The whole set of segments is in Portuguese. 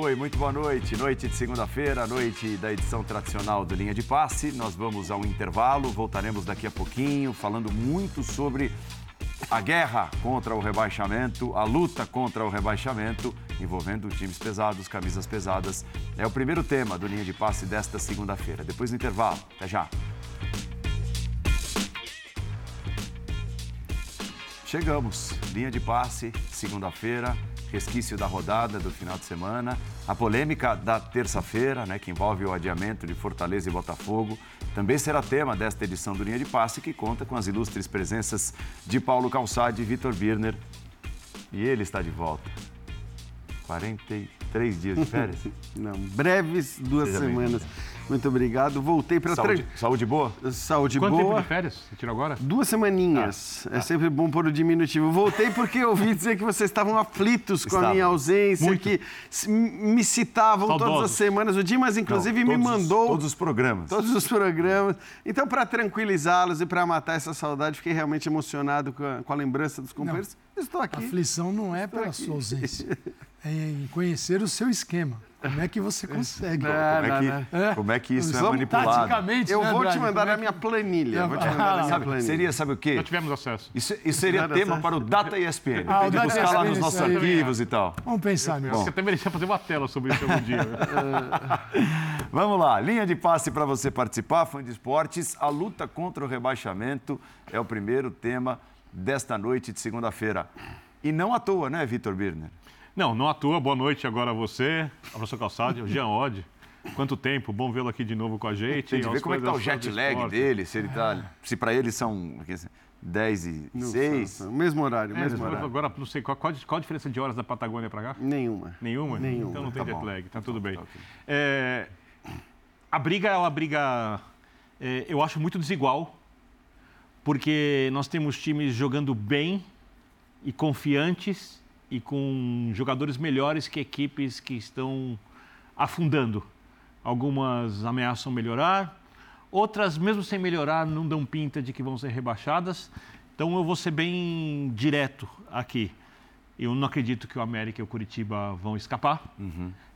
Oi, muito boa noite. Noite de segunda-feira, noite da edição tradicional do Linha de Passe. Nós vamos ao intervalo, voltaremos daqui a pouquinho falando muito sobre a guerra contra o rebaixamento, a luta contra o rebaixamento, envolvendo times pesados, camisas pesadas. É o primeiro tema do Linha de Passe desta segunda-feira. Depois do intervalo. Até já. Chegamos. Linha de passe, segunda-feira, resquício da rodada do final de semana, a polêmica da terça-feira, né, que envolve o adiamento de Fortaleza e Botafogo, também será tema desta edição do Linha de Passe, que conta com as ilustres presenças de Paulo Calçade e Vitor Birner. E ele está de volta. 43 dias de férias? Não, breves duas Seja semanas. Muito obrigado. Voltei para... Saúde, tra... saúde boa? Saúde Quanto boa. Quanto tempo de férias você tirou agora? Duas semaninhas. Ah, é ah. sempre bom pôr o diminutivo. Voltei porque eu ouvi dizer que vocês estavam aflitos com Estava. a minha ausência, Muito. que me citavam Saudosos. todas as semanas. O Dimas, inclusive, Não, me mandou... Os, todos os programas. Todos os programas. Então, para tranquilizá-los e para matar essa saudade, fiquei realmente emocionado com a, com a lembrança dos companheiros. Não. Estou aqui. A aflição não é Estou pela aqui. sua ausência, é em conhecer o seu esquema. Como é que você consegue? Não, como, é que, é? como é que isso é manipulado? Taticamente, Eu né, vou Draghi? te mandar é a minha planilha. Vou te mandar a minha sabe, planilha. Seria, sabe o quê? Já tivemos acesso. Isso, isso seria Nada tema acesso. para o Data ESPN. Ah, o de Data buscar lá ESPN, nos nossos arquivos e tal. Vamos pensar nisso. Você até merecia fazer uma tela sobre isso algum dia. Vamos lá, linha de passe para você participar, fã de esportes. A luta contra o rebaixamento é o primeiro tema desta noite de segunda-feira. E não à toa, né, Vitor Birner? Não, não à toa. Boa noite agora a você, a professor Calçado, o Jean Odd. Quanto tempo, bom vê-lo aqui de novo com a gente. Tem que ver como é que tá o jet lag esporte. dele, se ele tá. Se para ele são 10 e Não, 6. são- são- Mesmo horário, É, mesmo horário. agora, não sei, qual, qual, qual a diferença de horas da Patagônia para cá? Nenhuma. Nenhuma? Nenhuma. Então não tem Tá jet lag, tá tudo bem. tá. É, a briga é uma briga, é, eu acho, muito desigual, porque nós temos times jogando bem e confiantes e com jogadores melhores que equipes que estão afundando. Algumas ameaçam melhorar, outras, mesmo sem melhorar, não dão pinta de que vão ser rebaixadas. Então eu vou ser bem direto aqui. Eu não acredito que o América e o Curitiba vão escapar.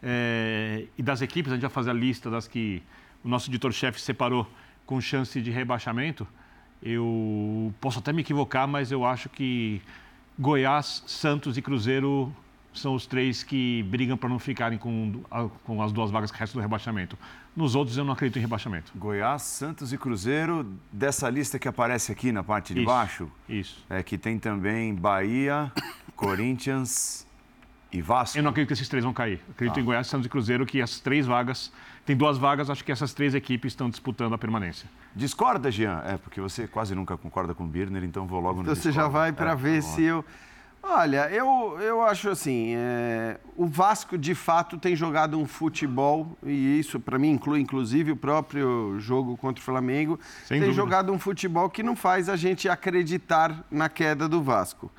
É, e das equipes, a gente vai fazer a lista das que o nosso editor-chefe separou com chance de rebaixamento. Eu posso até me equivocar, mas eu acho que Goiás, Santos e Cruzeiro são os três que brigam para não ficarem com, com as duas vagas que restam do rebaixamento. Nos outros, eu não acredito em rebaixamento. Goiás, Santos e Cruzeiro, dessa lista que aparece aqui na parte de Isso. baixo, Isso. é que tem também Bahia, Corinthians e Vasco. Eu não acredito que esses três vão cair. Acredito Tá. em Goiás, Santos e Cruzeiro que as três vagas, tem duas vagas, acho que essas três equipes estão disputando a permanência. Discorda, Jean? É, porque você quase nunca concorda com o Birner, então vou logo no Então você já discorda. vai para É, ver vamos se eu. Olha, eu, eu acho assim, é, o Vasco de fato tem jogado um futebol, e isso para mim inclui inclusive o próprio jogo contra o Flamengo, Sem tem dúvida. jogado um futebol que não faz a gente acreditar na queda do Vasco.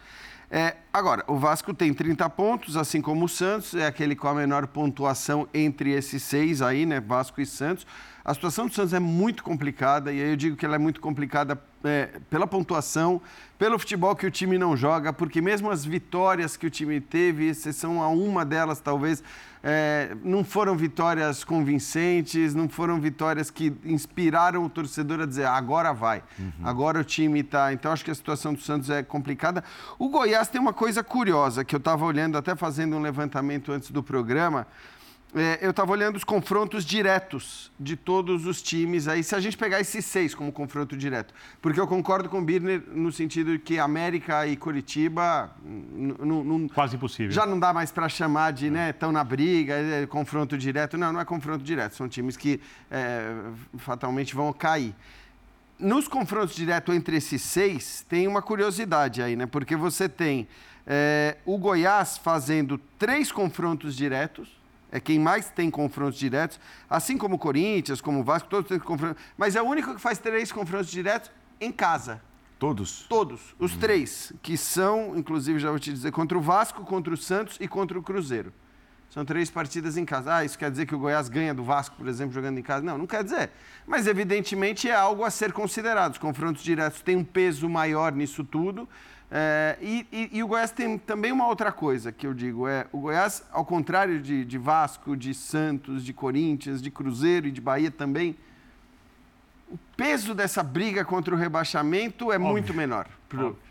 É, agora, o Vasco tem 30 pontos, assim como o Santos, é aquele com a menor pontuação entre esses seis aí, né? Vasco e Santos. A situação do Santos é muito complicada, e aí eu digo que ela é muito complicada é, pela pontuação, pelo futebol que o time não joga, porque mesmo as vitórias que o time teve, exceção a uma delas talvez, é, não foram vitórias convincentes, não foram vitórias que inspiraram o torcedor a dizer "Ah, agora vai, agora o time está. Então acho que a situação do Santos é complicada. O Goiás tem uma coisa curiosa que eu estava olhando, até fazendo um levantamento antes do programa. É, eu estava olhando os confrontos diretos de todos os times aí, se a gente pegar esses seis como confronto direto. Porque eu concordo com o Birner no sentido de que América e Curitiba Quase impossível. já não dá mais para chamar de, né, estão na briga, é, confronto direto. Não, não é confronto direto, são times que é, fatalmente vão cair. Nos confrontos diretos entre esses seis, tem uma curiosidade aí, né? Porque você tem é, o Goiás fazendo três confrontos diretos, é quem mais tem confrontos diretos, assim como o Corinthians, como o Vasco, todos têm confrontos, mas é o único que faz três confrontos diretos em casa. Todos? Todos, os três, que são, inclusive já vou te dizer, contra o Vasco, contra o Santos e contra o Cruzeiro. São três partidas em casa. Ah, isso quer dizer que o Goiás ganha do Vasco, por exemplo, jogando em casa? Não, não quer dizer. Mas, evidentemente, é algo a ser considerado. Os confrontos diretos têm um peso maior nisso tudo. É, e, e, e, o Goiás tem também uma outra coisa que eu digo: é o Goiás, ao contrário de, de Vasco, de Santos, de Corinthians, de Cruzeiro e de Bahia também, o peso dessa briga contra o rebaixamento é Óbvio. muito menor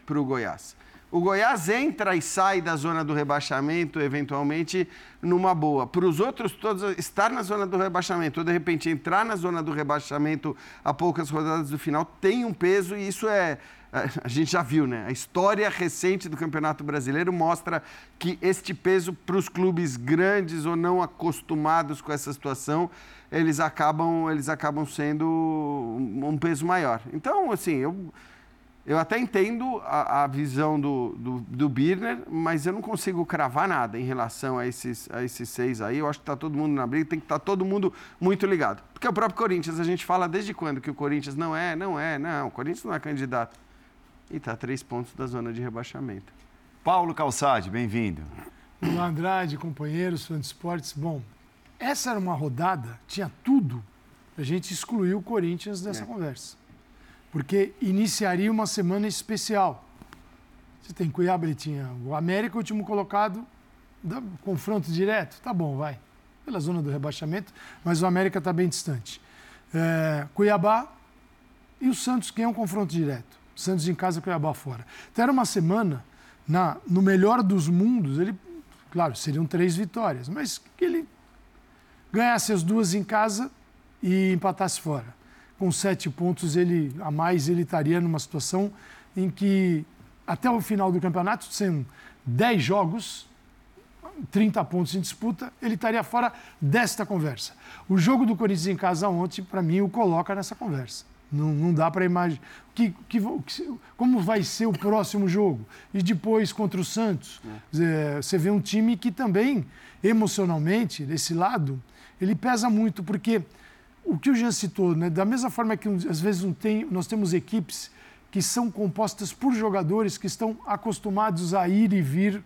para o Goiás. O Goiás entra e sai da zona do rebaixamento, eventualmente, numa boa. Para os outros todos, estar na zona do rebaixamento ou, de repente, entrar na zona do rebaixamento a poucas rodadas do final tem um peso e isso é. A gente já viu, né? A história recente do Campeonato Brasileiro mostra que este peso para os clubes grandes ou não acostumados com essa situação, eles acabam, eles acabam sendo um peso maior. Então, assim, eu eu até entendo a, a visão do, do, do, Birner, mas eu não consigo cravar nada em relação a esses, a esses seis aí. Eu acho que está todo mundo na briga, tem que estar tá todo mundo muito ligado. Porque o próprio Corinthians, a gente fala desde quando que o Corinthians não é, não é, não, o Corinthians não é candidato. E está a três pontos da zona de rebaixamento. Paulo Calçade, bem-vindo. Olá, Andrade, companheiros, fãs de esportes. Bom, essa era uma rodada, tinha tudo. A gente excluiu o Corinthians dessa é. conversa porque iniciaria uma semana especial. Você tem Cuiabá, ele tinha o América, o último colocado, confronto direto, tá bom, vai. Pela zona do rebaixamento, mas o América está bem distante. É, Cuiabá e o Santos, quem é um confronto direto? Santos em casa, Cuiabá fora. Então era uma semana, na, no melhor dos mundos, ele, claro, seriam três vitórias, mas que ele ganhasse as duas em casa e empatasse fora com sete pontos ele, a mais, ele estaria numa situação em que, até o final do campeonato, sendo dez jogos, 30 pontos em disputa, ele estaria fora desta conversa. O jogo do Corinthians em casa ontem, para mim, o coloca nessa conversa. Não, não dá para imaginar. Que, que, como vai ser o próximo jogo? E depois contra o Santos? É. Você vê um time que também, emocionalmente, desse lado, ele pesa muito, porque o que o Jean citou, né, da mesma forma que às vezes tem, nós temos equipes que são compostas por jogadores que estão acostumados a ir e vir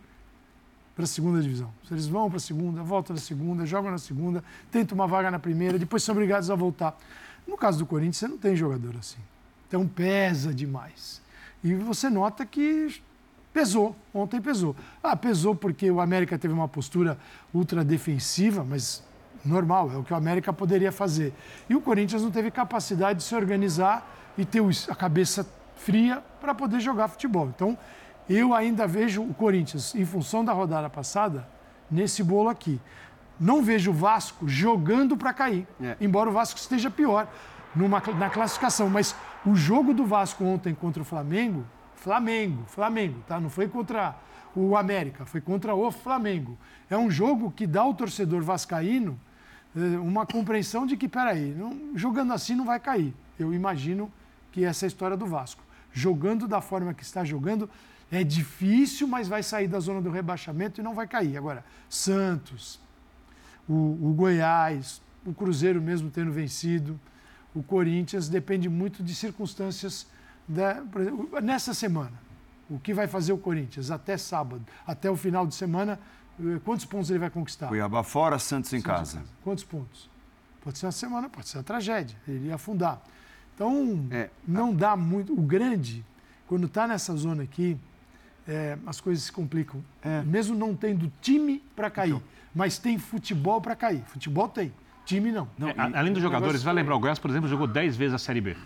para a segunda divisão. Eles vão para a segunda, voltam na segunda, jogam na segunda, tentam uma vaga na primeira, depois são obrigados a voltar. No caso do Corinthians, você não tem jogador assim. Então pesa demais. E você nota que pesou, ontem pesou. Ah, pesou porque o América teve uma postura ultra defensiva, mas normal, é o que o América poderia fazer. E o Corinthians não teve capacidade de se organizar e ter a cabeça fria para poder jogar futebol. Então, eu ainda vejo o Corinthians, em função da rodada passada, nesse bolo aqui. Não vejo o Vasco jogando para cair, é. embora o Vasco esteja pior numa, na classificação. Mas o jogo do Vasco ontem contra o Flamengo, Flamengo, Flamengo, tá? Não foi contra o América, foi contra o Flamengo. É um jogo que dá ao torcedor vascaíno uma compreensão de que, peraí, não, jogando assim não vai cair. Eu imagino que essa é a história do Vasco. Jogando da forma que está jogando, é difícil, mas vai sair da zona do rebaixamento e não vai cair. Agora, Santos, o, o Goiás, o Cruzeiro mesmo tendo vencido, o Corinthians, depende muito de circunstâncias da, exemplo, nessa semana. O que vai fazer o Corinthians até sábado, até o final de semana, eh, quantos pontos ele vai conquistar? Cuiabá fora, Santos em Santos casa. Quantos pontos? Pode ser uma semana, pode ser uma tragédia. Ele ia afundar. Então, é. não dá muito. O grande, quando está nessa zona aqui, é, as coisas se complicam. É. Mesmo não tendo time para cair, então. mas tem futebol para cair. Futebol tem, time não. não é, e, além dos jogadores, vai lembrar, o Goiás, por exemplo, jogou 10 vezes a Série B.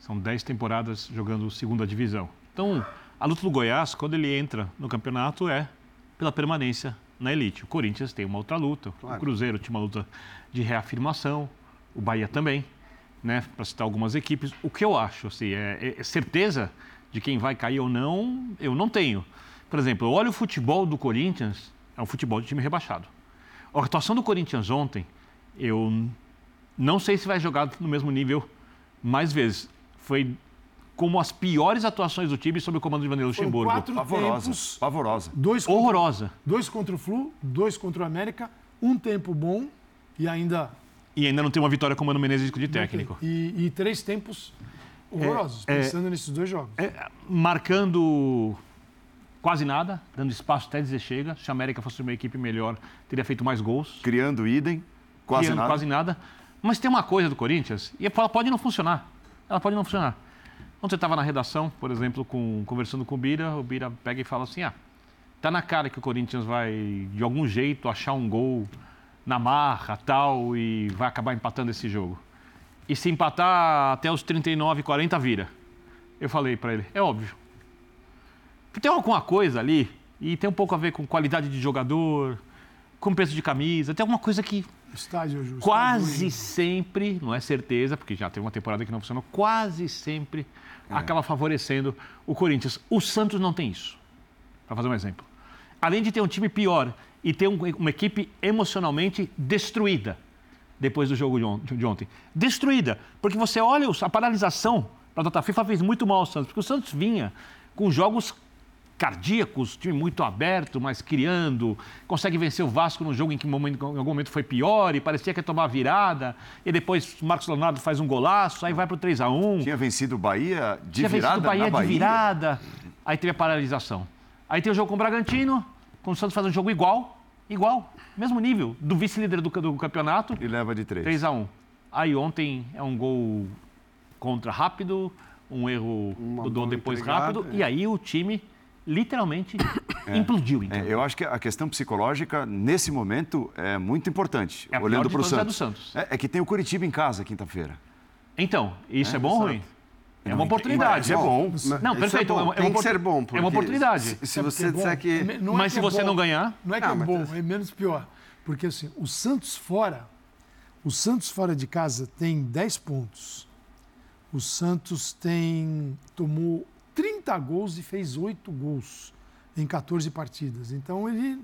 São 10 temporadas jogando segunda divisão. Então, a luta do Goiás, quando ele entra no campeonato, é pela permanência na elite. O Corinthians tem uma outra luta, claro. o Cruzeiro tinha uma luta de reafirmação, o Bahia também, né, para citar algumas equipes. O que eu acho, assim, é, é certeza de quem vai cair ou não, eu não tenho. Por exemplo, eu olho o futebol do Corinthians, é um futebol de time rebaixado. A atuação do Corinthians ontem, eu não sei se vai jogar no mesmo nível mais vezes. Foi como as piores atuações do time sob o comando de Vanderlei Luxemburgo. Quatro pavorosa, tempos, pavorosa. Dois contra, Horrorosa. Dois contra o Flu, dois contra o América, um tempo bom e ainda... E ainda não tem uma vitória com o Mano Menezes de técnico. E, e, três tempos horrorosos, é, pensando é, nesses dois jogos. É, marcando quase nada, dando espaço até dizer chega. Se a América fosse uma equipe melhor, teria feito mais gols. Criando idem, quase criando nada. quase nada. Mas tem uma coisa do Corinthians, e ela pode não funcionar. Ela pode não funcionar Ontem eu estava na redação, por exemplo, com, conversando com o Bira, o Bira pega e fala assim, ah, tá na cara que o Corinthians vai, de algum jeito, achar um gol na marra, tal, e vai acabar empatando esse jogo. E se empatar até os 39, 40, vira. Eu falei para ele, é óbvio. Tem alguma coisa ali, e tem um pouco a ver com qualidade de jogador, com preço de camisa, tem alguma coisa que Estádio justo. quase sempre, não é certeza, porque já teve uma temporada que não funcionou, quase sempre acaba favorecendo o Corinthians. O Santos não tem isso, para fazer um exemplo. Além de ter um time pior e ter um- uma equipe emocionalmente destruída depois do jogo de on- de ontem. Destruída, porque você olha os- a paralisação para a data FIFA fez muito mal ao Santos, porque o Santos vinha com jogos cardíacos, time muito aberto, mas criando, consegue vencer o Vasco no jogo em que momento- em algum momento foi pior e parecia que ia tomar virada, e depois o Marcos Leonardo faz um golaço, aí vai para o 3x1. Tinha vencido o Bahia de Tinha virada vencido o Bahia na de virada, aí teve a paralisação. Aí tem o jogo com o Bragantino, com o Santos faz um jogo igual, igual, mesmo nível, do vice-líder do, do campeonato, E leva de três. 3x1. Aí ontem é um gol contra rápido, um erro Uma do Dom depois entregada, rápido, é. e aí o time literalmente implodiu. Então. É, eu acho que a questão psicológica, nesse momento, é muito importante. É olhando para o é a Santos. do Santos. É, é que tem o Curitiba em casa quinta-feira. Então, isso é, É, bom ou ruim? É Não, uma oportunidade. é bom. Não, perfeito, É é bom. uma- é Tem que ser bom. é uma oportunidade. Se, se você é disser que... Não é Mas que se é você bom. não ganhar, Não é que Ah, é mas bom, é menos pior. Porque assim, o Santos fora, o Santos fora de casa tem 10 pontos. O Santos tem tomou 30 gols e fez 8 gols em 14 partidas. Então ele,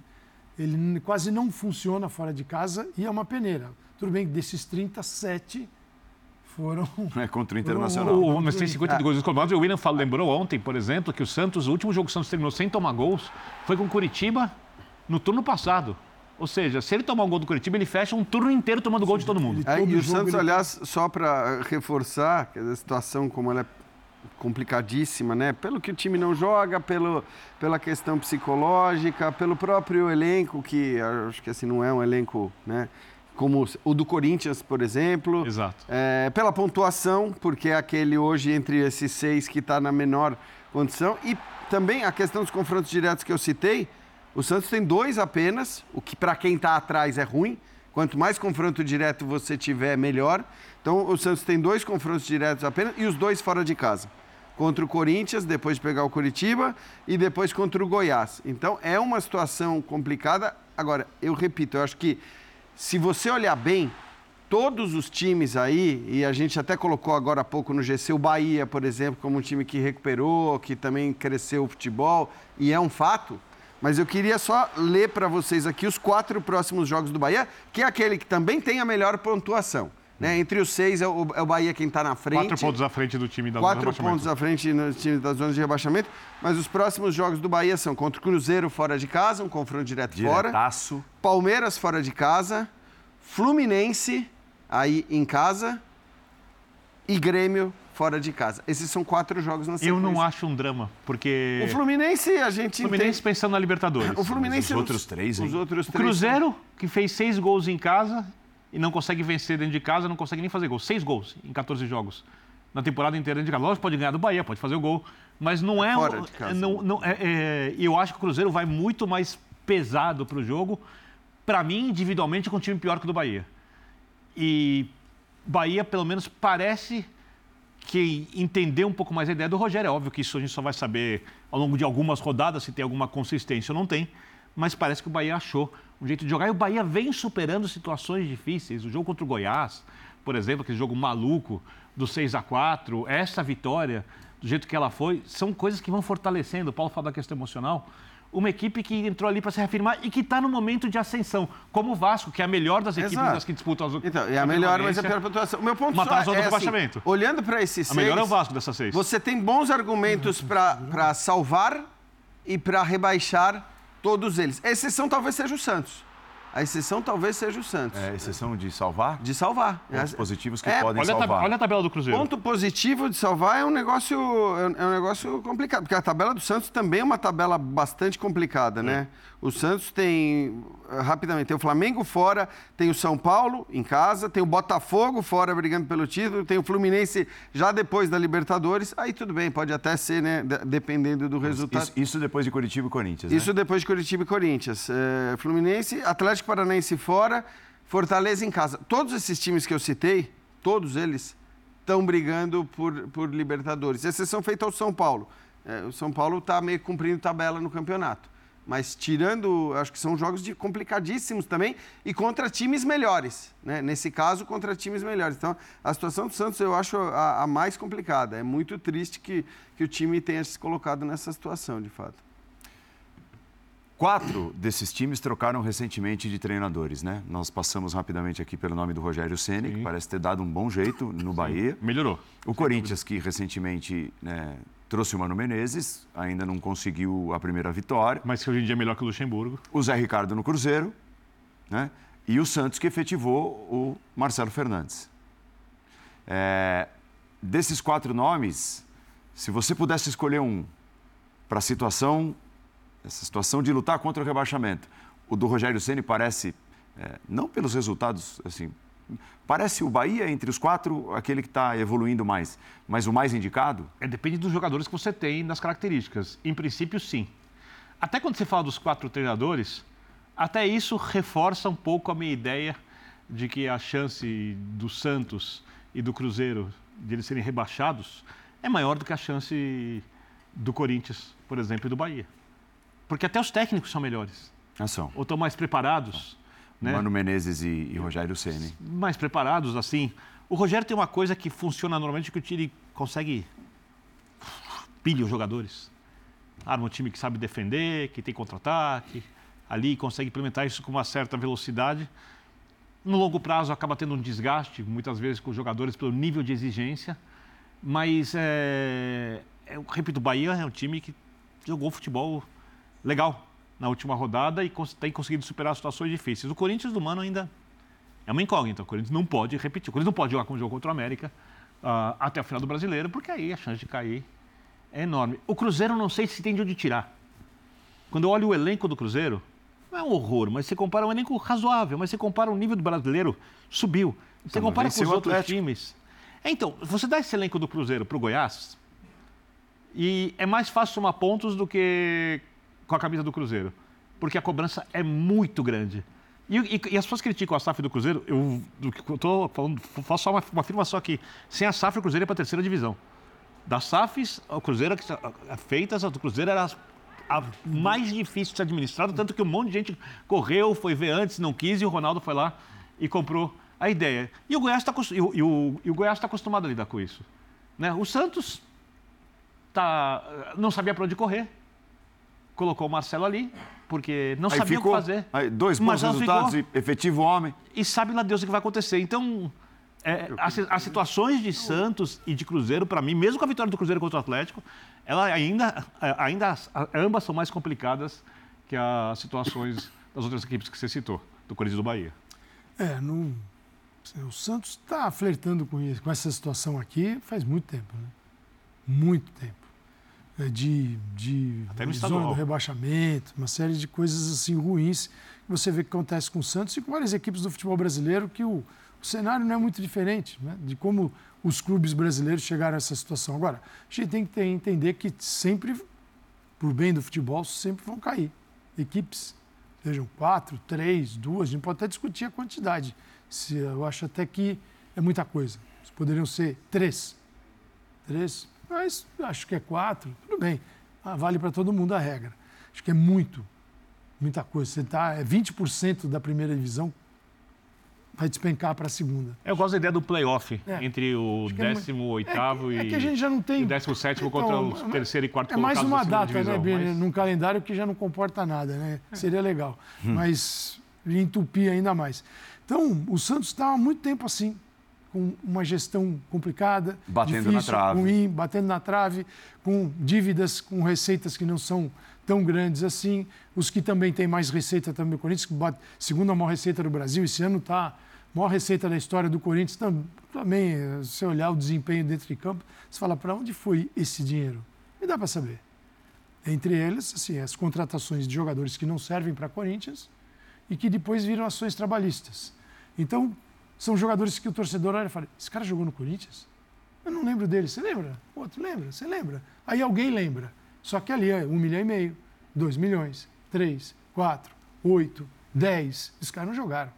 ele quase não funciona fora de casa e é uma peneira. Tudo bem que desses 37 foram. É contra o Internacional. O, o, mas tem 50 Ah. gols descolmados. O William falou, lembrou ontem, por exemplo, que o Santos, o último jogo que o Santos terminou sem tomar gols, foi com o Curitiba no turno passado. Ou seja, se ele tomar um gol do Curitiba, ele fecha um turno inteiro tomando gol de todo mundo. É, e o Santos, ele- aliás, só para reforçar, que a situação como ela é complicadíssima, né? Pelo que o time não joga, pelo, pela questão psicológica, pelo próprio elenco, que acho que assim não é um elenco, né? Como o do Corinthians, por exemplo. Exato. É, pela pontuação, porque é aquele hoje entre esses seis que está na menor condição. E também a questão dos confrontos diretos que eu citei. O Santos tem dois apenas, o que para quem está atrás é ruim. Quanto mais confronto direto você tiver, melhor. Então o Santos tem dois confrontos diretos apenas e os dois fora de casa. Contra o Corinthians, depois de pegar o Curitiba e depois contra o Goiás. Então é uma situação complicada. Agora, eu repito, eu acho que se você olhar bem, todos os times aí, e a gente até colocou agora há pouco no GC o Bahia, por exemplo, como um time que recuperou, que também cresceu o futebol, e é um fato. Mas eu queria só ler para vocês aqui os quatro próximos jogos do Bahia, que é aquele que também tem a melhor pontuação. Né? Entre os seis é o, é o Bahia quem está na frente. Quatro pontos à frente do time da zona de Quatro rebaixamento. pontos à frente no time das zonas de rebaixamento. Mas os próximos jogos do Bahia são contra o Cruzeiro fora de casa, um confronto direto fora. Diretaço. Palmeiras fora de casa, Fluminense aí em casa e Grêmio fora de casa. Esses são quatro jogos na sequência. Eu não acho um drama, porque O Fluminense a gente o Fluminense entende. pensando na Libertadores. O Fluminense os outros três, hein? Os outros O três. Cruzeiro, que fez seis gols em casa e não consegue vencer dentro de casa, não consegue nem fazer gol. Seis gols em 14 jogos. Na temporada inteira dentro de casa. Lógico, pode ganhar do Bahia, pode fazer o gol. Mas não é. Fora um- de casa. Não, não, é, é- eu acho que o Cruzeiro vai muito mais pesado para o jogo. Para mim, individualmente, com um time pior que o do Bahia. E Bahia, pelo menos, parece que entender um pouco mais a ideia do Rogério. É óbvio que isso a gente só vai saber ao longo de algumas rodadas se tem alguma consistência ou não tem. Mas parece que o Bahia achou um jeito de jogar. E o Bahia vem superando situações difíceis. O jogo contra o Goiás, por exemplo, aquele jogo maluco do 6 a 4 essa vitória, do jeito que ela foi, são coisas que vão fortalecendo. O Paulo fala da questão emocional. Uma equipe que entrou ali para se reafirmar e que está no momento de ascensão, como o Vasco, que é a melhor das equipes Exato. das que disputam as Então, é a melhor, mas é a pior pontuação. O meu ponto Matar só a é do assim, olhando para esses A seis, melhor é o Vasco dessas seis. você tem bons argumentos para salvar e para rebaixar todos eles. A exceção talvez seja o Santos. A exceção talvez seja o Santos. É, exceção de salvar? De salvar. Pontos positivos que É, podem Olha salvar. olha a tabela do Cruzeiro. Ponto positivo de salvar é um negócio é um negócio complicado, porque a tabela do Santos também é uma tabela bastante complicada, né? O Santos tem rapidamente tem o Flamengo fora, tem o São Paulo em casa, tem o Botafogo fora brigando pelo título, tem o Fluminense já depois da Libertadores. Aí tudo bem, pode até ser, né? de- Dependendo do resultado. Isso, isso depois de Curitiba e Corinthians, Isso né? depois de Curitiba e Corinthians. É, Fluminense, Atlético Paranaense fora, Fortaleza em casa. Todos esses times que eu citei, todos eles, estão brigando por, por Libertadores. Exceção feita ao São Paulo. É, o São Paulo está meio cumprindo tabela no campeonato. Mas tirando, acho que são jogos de complicadíssimos também e contra times melhores. Né? Nesse caso, contra times melhores. Então, a situação do Santos eu acho a, a mais complicada. É muito triste que, que o time tenha se colocado nessa situação, de fato. Quatro desses times trocaram recentemente de treinadores, né? Nós passamos rapidamente aqui pelo nome do Rogério Ceni, que parece ter dado um bom jeito no Bahia. Melhorou. O Corinthians, que recentemente né, trouxe o Mano Menezes, ainda não conseguiu a primeira vitória. Mas que hoje em dia é melhor que o Luxemburgo. O Zé Ricardo no Cruzeiro, né? E o Santos, que efetivou o Marcelo Fernandes. É, desses quatro nomes, se você pudesse escolher um para a situação, essa situação de lutar contra o rebaixamento, o do Rogério Ceni parece, é, não pelos resultados, assim, parece o Bahia entre os quatro aquele que está evoluindo mais, mas o mais indicado? É, depende dos jogadores que você tem, das características. Em princípio, sim. Até quando você fala dos quatro treinadores, até isso reforça um pouco a minha ideia de que a chance do Santos e do Cruzeiro de eles serem rebaixados é maior do que a chance do Corinthians, por exemplo, e do Bahia. Porque até os técnicos são melhores, Ação. ou estão mais preparados. Né? Mano Menezes e, e Rogério Ceni. mais preparados, assim. O Rogério tem uma coisa que funciona normalmente, que o time consegue pilha os jogadores. Arma um time que sabe defender, que tem contra-ataque, ali consegue implementar isso com uma certa velocidade. No longo prazo acaba tendo um desgaste, muitas vezes com os jogadores, pelo nível de exigência. Mas, é, eu repito, o Bahia é um time que jogou futebol legal na última rodada e tem conseguido superar situações difíceis. O Corinthians do Mano ainda é uma incógnita. O Corinthians não pode repetir. O Corinthians não pode jogar com o jogo contra o América ah, até a final do Brasileiro, porque aí a chance de cair é enorme. O Cruzeiro não sei se tem de onde tirar. Quando eu olho o elenco do Cruzeiro, não é um horror, mas você compara um elenco razoável, mas você compara o nível do brasileiro, subiu. Você Então, compara com os o outros times. É, Então, você dá esse elenco do Cruzeiro para o Goiás, e é mais fácil somar pontos do que com a camisa do Cruzeiro. Porque a cobrança é muito grande. E, e- e as pessoas criticam a SAF do Cruzeiro, eu tô falando, faço só uma, uma afirmação aqui. Sem a SAF, o Cruzeiro é para a terceira divisão. Das SAFs, o Cruzeiro, sa- a- feitas, do Cruzeiro era a mais difícil de ser administrado, tanto que um monte de gente correu, foi ver antes, não quis, e o Ronaldo foi lá e comprou a ideia. E o Goiás está e o- e o Goiás tá acostumado a lidar com isso. Né? O Santos tá, não sabia para onde correr. Colocou o Marcelo ali, porque não Aí sabia ficou, o que fazer. aí dois bons Marcelo resultados ficou e efetivo homem. e sabe lá Deus o que vai acontecer. Então, é, as, as situações de Santos e de Cruzeiro, para mim, mesmo com a vitória do Cruzeiro contra o Atlético, ela ainda, é, ainda ambas são mais complicadas que as situações das outras equipes que você citou, do Corinthians e do Bahia. É, não, o Santos está flertando com, isso, com essa situação aqui faz muito tempo, né? Muito tempo. É, de de Até no do rebaixamento, uma série de coisas assim ruins que você vê que acontece com o Santos e com várias equipes do futebol brasileiro que o, o cenário não é muito diferente né? de como os clubes brasileiros chegaram a essa situação. Agora, a gente tem que ter- entender que sempre, por bem do futebol, sempre vão cair equipes sejam quatro, três, duas, a gente pode até discutir a quantidade. Se, eu acho até que é muita coisa. Poderiam ser três. Três, mas acho que é quatro, tudo bem. Ah, vale para todo mundo a regra. Acho que é muito, muita coisa. Você tá, é 20% da primeira divisão vai despencar para a segunda. Eu gosto da ideia do playoff É. entre o que é mu- 18 é, e, é que a gente já não tem. e o 17 contra Então, o terceiro e quarto É mais colocados uma da data, divisão, né, Bini, mas- num calendário que já não comporta nada, né? É. Seria legal. Hum. Mas entupir ainda mais. Então, o Santos está há muito tempo assim, com uma gestão complicada, Batendo na difícil, trave. ruim, batendo na trave, com dívidas, com receitas que não são tão grandes assim. Os que também têm mais receita também, o Corinthians, que bate, segundo a maior receita do Brasil, esse ano está a maior receita da história do Corinthians. Também, se você olhar o desempenho dentro de campo, você fala, para onde foi esse dinheiro? E dá para saber. Entre eles, assim, as contratações de jogadores que não servem para Corinthians e que depois viram ações trabalhistas. Então, são jogadores que o torcedor olha e fala: esse cara jogou no Corinthians? Eu não lembro dele. Você lembra? Outro lembra? Você lembra? Aí alguém lembra. Só que ali é um milhão e meio, dois milhões, três, quatro, oito, dez. Os caras não jogaram.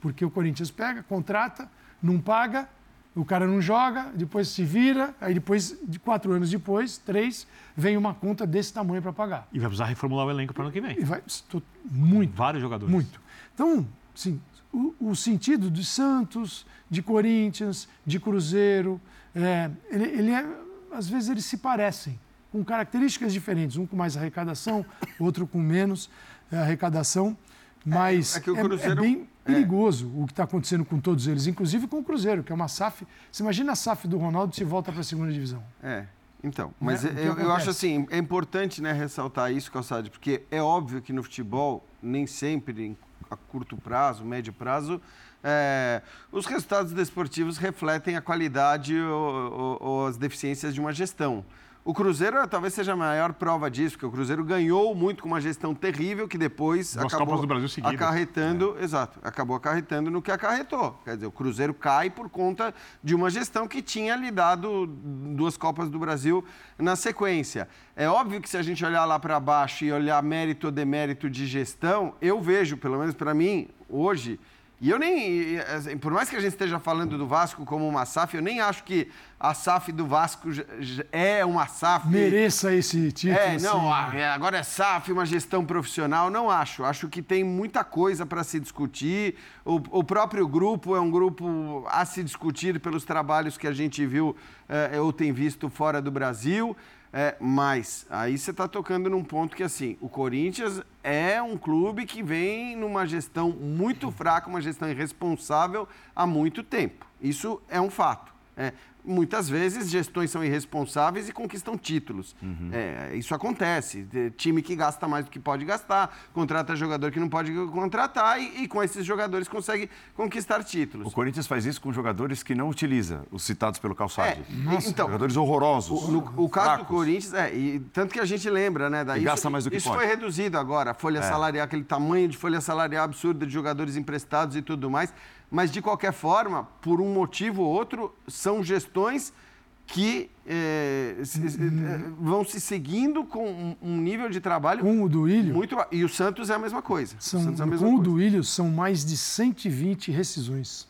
Porque o Corinthians pega, contrata, não paga, o cara não joga, depois se vira, aí depois, de quatro anos depois, três, vem uma conta desse tamanho para pagar. E vai precisar reformular o elenco para o ano que vem. E vai, muito. Vários jogadores. Muito. Então, sim, o, o sentido de Santos, de Corinthians, de Cruzeiro, é, ele, ele é, às vezes eles se parecem, com características diferentes, um com mais arrecadação, outro com menos é, arrecadação, mas é, é, é, é bem perigoso o que está acontecendo com todos eles, inclusive com o Cruzeiro, que é uma SAF. Você imagina a SAF do Ronaldo se volta para a segunda divisão. É. Então, mas né? eu, eu, acho assim, é importante né, ressaltar isso, Calçade, porque é óbvio que no futebol, nem sempre, a curto prazo, médio prazo, é, os resultados desportivos refletem a qualidade ou, ou, ou as deficiências de uma gestão. O Cruzeiro talvez seja a maior prova disso, porque o Cruzeiro ganhou muito com uma gestão terrível que depois Duas acabou Copas do Brasil seguidas. acarretando, é. exato, acabou acarretando no que acarretou. Quer dizer, o Cruzeiro cai por conta de uma gestão que tinha lhe dado duas Copas do Brasil na sequência. É óbvio que se a gente olhar lá para baixo e olhar mérito ou demérito de gestão, eu vejo, pelo menos para mim, hoje, e eu nem, assim, por mais que a gente esteja falando do Vasco como uma SAF, eu nem acho que a SAF do Vasco é uma SAF. Mereça esse título. É, não, assim. É, agora é SAF, uma gestão profissional. Não acho. Acho que tem muita coisa para se discutir. O, o, próprio grupo é um grupo a se discutir pelos trabalhos que a gente viu é, ou tem visto fora do Brasil. É, mas aí você está tocando num ponto que, assim, o Corinthians é um clube que vem numa gestão muito fraca, uma gestão irresponsável há muito tempo. Isso é um fato. É, muitas vezes gestões são irresponsáveis e conquistam títulos. Uhum. É, isso acontece. Time que gasta mais do que pode gastar, contrata jogador que não pode contratar e, e, com esses jogadores consegue conquistar títulos. O Corinthians faz isso com jogadores que não utiliza, os citados pelo Calçade. É, então, jogadores horrorosos. O, no, o caso fracos. do Corinthians, é, e tanto que a gente lembra, né? Daí e gasta mais do que isso pode. foi reduzido agora, a folha é. salarial, aquele tamanho de folha salarial absurda de jogadores emprestados e tudo mais mas de qualquer forma, por um motivo ou outro, são gestões que é, se, é, vão se seguindo com um nível de trabalho com o Duílio muito e o Santos é a mesma coisa. São, o é mesma com coisa. o Duílio são mais de 120 rescisões.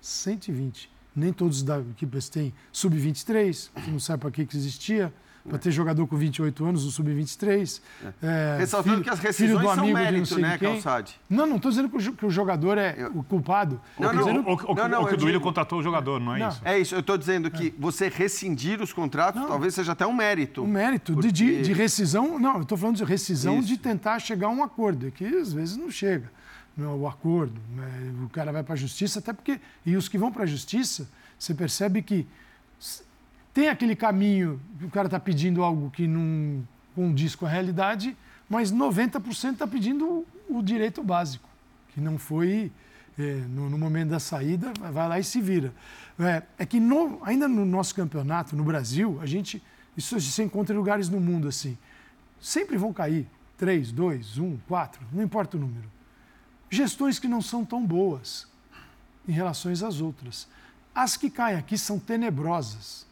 120. Nem todos da equipe têm sub-23, que não sabe para que, que existia para ter jogador com 28 anos, o sub-23. É. É, Ressaltando filho, que as rescisões são mérito, né, Calçade? Não, não estou dizendo que o jogador é eu... o culpado. Não, não, dizendo... o, o, não, não, o que o Duílio contratou o jogador, não é não. isso? É isso, eu estou dizendo que é. você rescindir os contratos talvez seja até um mérito. Um mérito porque... de, de, rescisão, não, eu estou falando de rescisão isso. de tentar chegar a um acordo, é que às vezes não chega o acordo, né? o cara vai para a justiça, até porque, e os que vão para a justiça, você percebe que tem aquele caminho que o cara está pedindo algo que não condiz com a realidade, mas 90% está pedindo o direito básico, que não foi é, no, no, momento da saída, vai lá e se vira. É, é que no, ainda no nosso campeonato, no Brasil, a gente, isso se encontra em lugares no mundo assim, sempre vão cair 3, 2, 1, 4, não importa o número. Gestões que não são tão boas em relação às outras. As que caem aqui são tenebrosas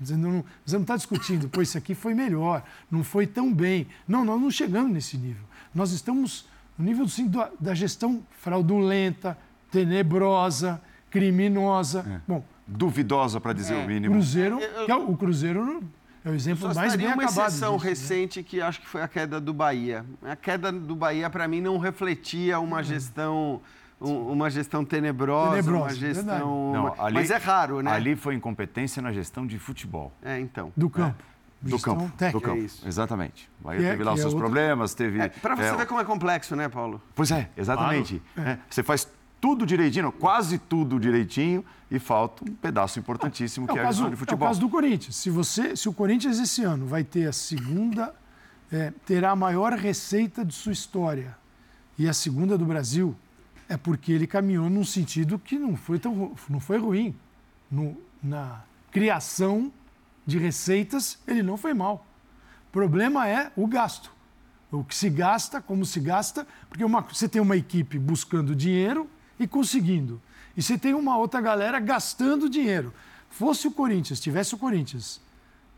você não está discutindo, pois isso aqui foi melhor, não foi tão bem. Não, nós não chegamos nesse nível. Nós estamos no nível sim, da, da gestão fraudulenta, tenebrosa, criminosa. É. Bom, Duvidosa, para dizer é. o mínimo. Cruzeiro, é o Cruzeiro é o exemplo mais bem uma acabado. uma exceção disso, né? recente né? que acho que foi a queda do Bahia. A queda do Bahia, para mim, não refletia uma gestão um, uma gestão tenebrosa, tenebrosa uma gestão. Não, ali, Mas é raro, né? Ali foi incompetência na gestão de futebol. É, então. Do campo. É. Do campo, do campo, é exatamente. O Bahia é, teve lá os é seus problemas, teve... É, Para você ver como é complexo, né, Paulo? Pois é, exatamente. Claro. Você faz tudo direitinho, quase tudo direitinho, e falta um pedaço importantíssimo que é, a gestão de futebol. É o caso do Corinthians. Se, você, se o Corinthians esse ano vai ter a segunda é, terá a maior receita de sua história e a segunda do Brasil, é porque ele caminhou num sentido que não foi, tão, não foi ruim. No, na criação de receitas, ele não foi mal. O problema é o gasto. O que se gasta, como se gasta, porque uma, você tem uma equipe buscando dinheiro e conseguindo. E você tem uma outra galera gastando dinheiro. Fosse o Corinthians, tivesse o Corinthians,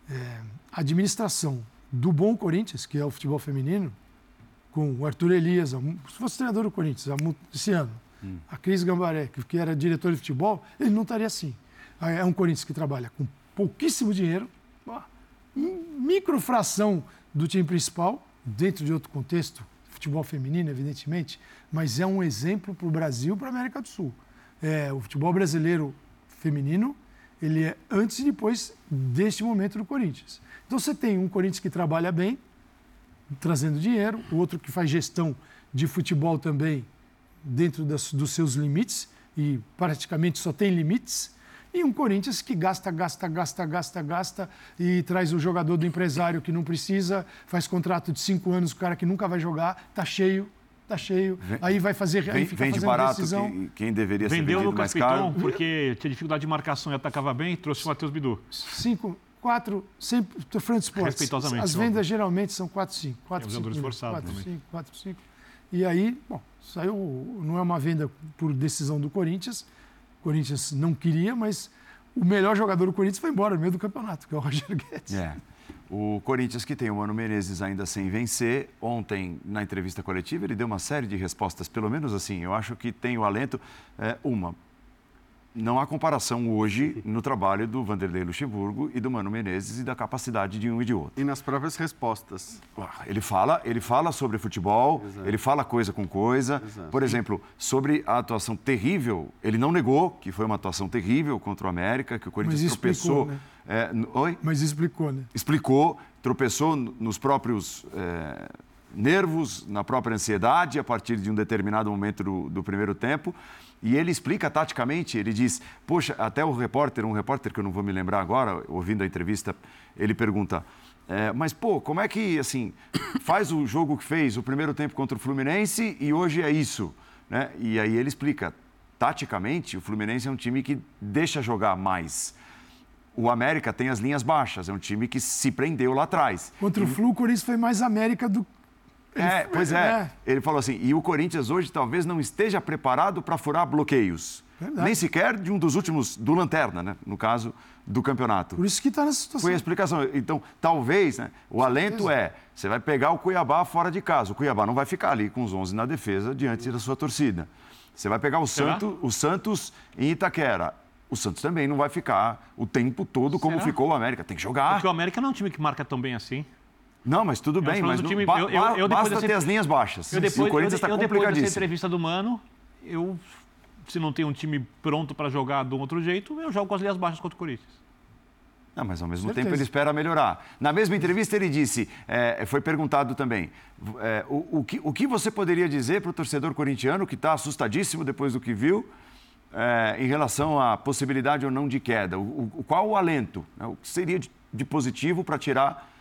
é, administração do bom Corinthians, que é o futebol feminino, com o Arthur Elias, se fosse treinador do Corinthians esse ano, hum. a Cris Gambaré, que era diretor de futebol, ele não estaria assim. É um Corinthians que trabalha com pouquíssimo dinheiro, microfração do time principal, dentro de outro contexto, futebol feminino, evidentemente, mas é um exemplo para o Brasil, para a América do Sul. É, o futebol brasileiro feminino, ele é antes e depois deste momento do Corinthians. Então você tem um Corinthians que trabalha bem, trazendo dinheiro, o outro que faz gestão de futebol também dentro das, dos seus limites, e praticamente só tem limites, e um Corinthians que gasta, gasta, gasta, gasta, gasta e traz o jogador do empresário que não precisa, faz contrato de cinco anos, o cara que nunca vai jogar, tá cheio, tá cheio. Vem, aí vai fazer. Vem, aí fica vende barato decisão. Quem, quem deveria Vendeu ser vendido Lucas mais Piton caro. porque tinha dificuldade de marcação e atacava bem, trouxe o Matheus Bidu. Cinco, quatro, sempre, front sports. Respeitosamente. As vendas geralmente são quatro, cinco. Quatro, é, cinco. Esforçado quatro, também. cinco, quatro, cinco. E aí, bom, saiu, não é uma venda por decisão do Corinthians. O Corinthians não queria, mas o melhor jogador do Corinthians foi embora no meio do campeonato, que é o Roger Guedes. É. O Corinthians, que tem o Mano Menezes ainda sem vencer, ontem, na entrevista coletiva, ele deu uma série de respostas, pelo menos assim, eu acho que tem o alento. É, uma, não há comparação hoje no trabalho do Vanderlei Luxemburgo e do Mano Menezes e da capacidade de um e de outro. E nas próprias respostas. Ele fala, ele fala sobre futebol, Exato. ele fala coisa com coisa. Exato. Por exemplo, sobre a atuação terrível, ele não negou que foi uma atuação terrível contra o América, que o Corinthians Mas tropeçou. Né? É, oi? Mas explicou, né? Explicou, tropeçou nos próprios é, nervos, na própria ansiedade, a partir de um determinado momento do, do primeiro tempo. E ele explica taticamente, ele diz, poxa, até o repórter, um repórter que eu não vou me lembrar agora, ouvindo a entrevista, ele pergunta, é, mas pô, como é que, assim, faz o jogo que fez, o primeiro tempo contra o Fluminense e hoje é isso? Né? E aí ele explica, taticamente, o Fluminense é um time que deixa jogar mais. O América tem as linhas baixas, é um time que se prendeu lá atrás. Contra o Flu, o Corinthians foi mais América do é, pois é. é. Ele falou assim, e o Corinthians hoje talvez não esteja preparado para furar bloqueios. Verdade. Nem sequer de um dos últimos, do Lanterna, né? no caso do campeonato. Por isso que está nessa situação. Foi a explicação. Então, talvez, né? o alento é, você vai pegar o Cuiabá fora de casa. O Cuiabá não vai ficar ali com os 11 na defesa diante da sua torcida. Você vai pegar o, Santo, o Santos em Itaquera. O Santos também não vai ficar o tempo todo como Será? ficou o América. Tem que jogar. Porque o América não é um time que marca tão bem assim. Não, mas tudo bem, mas time, não, eu, eu, eu basta dessa, ter as linhas baixas. Eu depois, o Corinthians está complicadíssimo. Depois dessa entrevista do Mano, eu, se não tem um time pronto para jogar de um outro jeito, eu jogo com as linhas baixas contra o Corinthians. Não, mas ao mesmo Certeza. tempo ele espera melhorar. Na mesma entrevista ele disse, é, foi perguntado também, é, o, o, que, o que você poderia dizer para o torcedor corintiano que está assustadíssimo depois do que viu, é, em relação à possibilidade ou não de queda? O, o qual o alento? Né? O que seria de, de positivo para tirar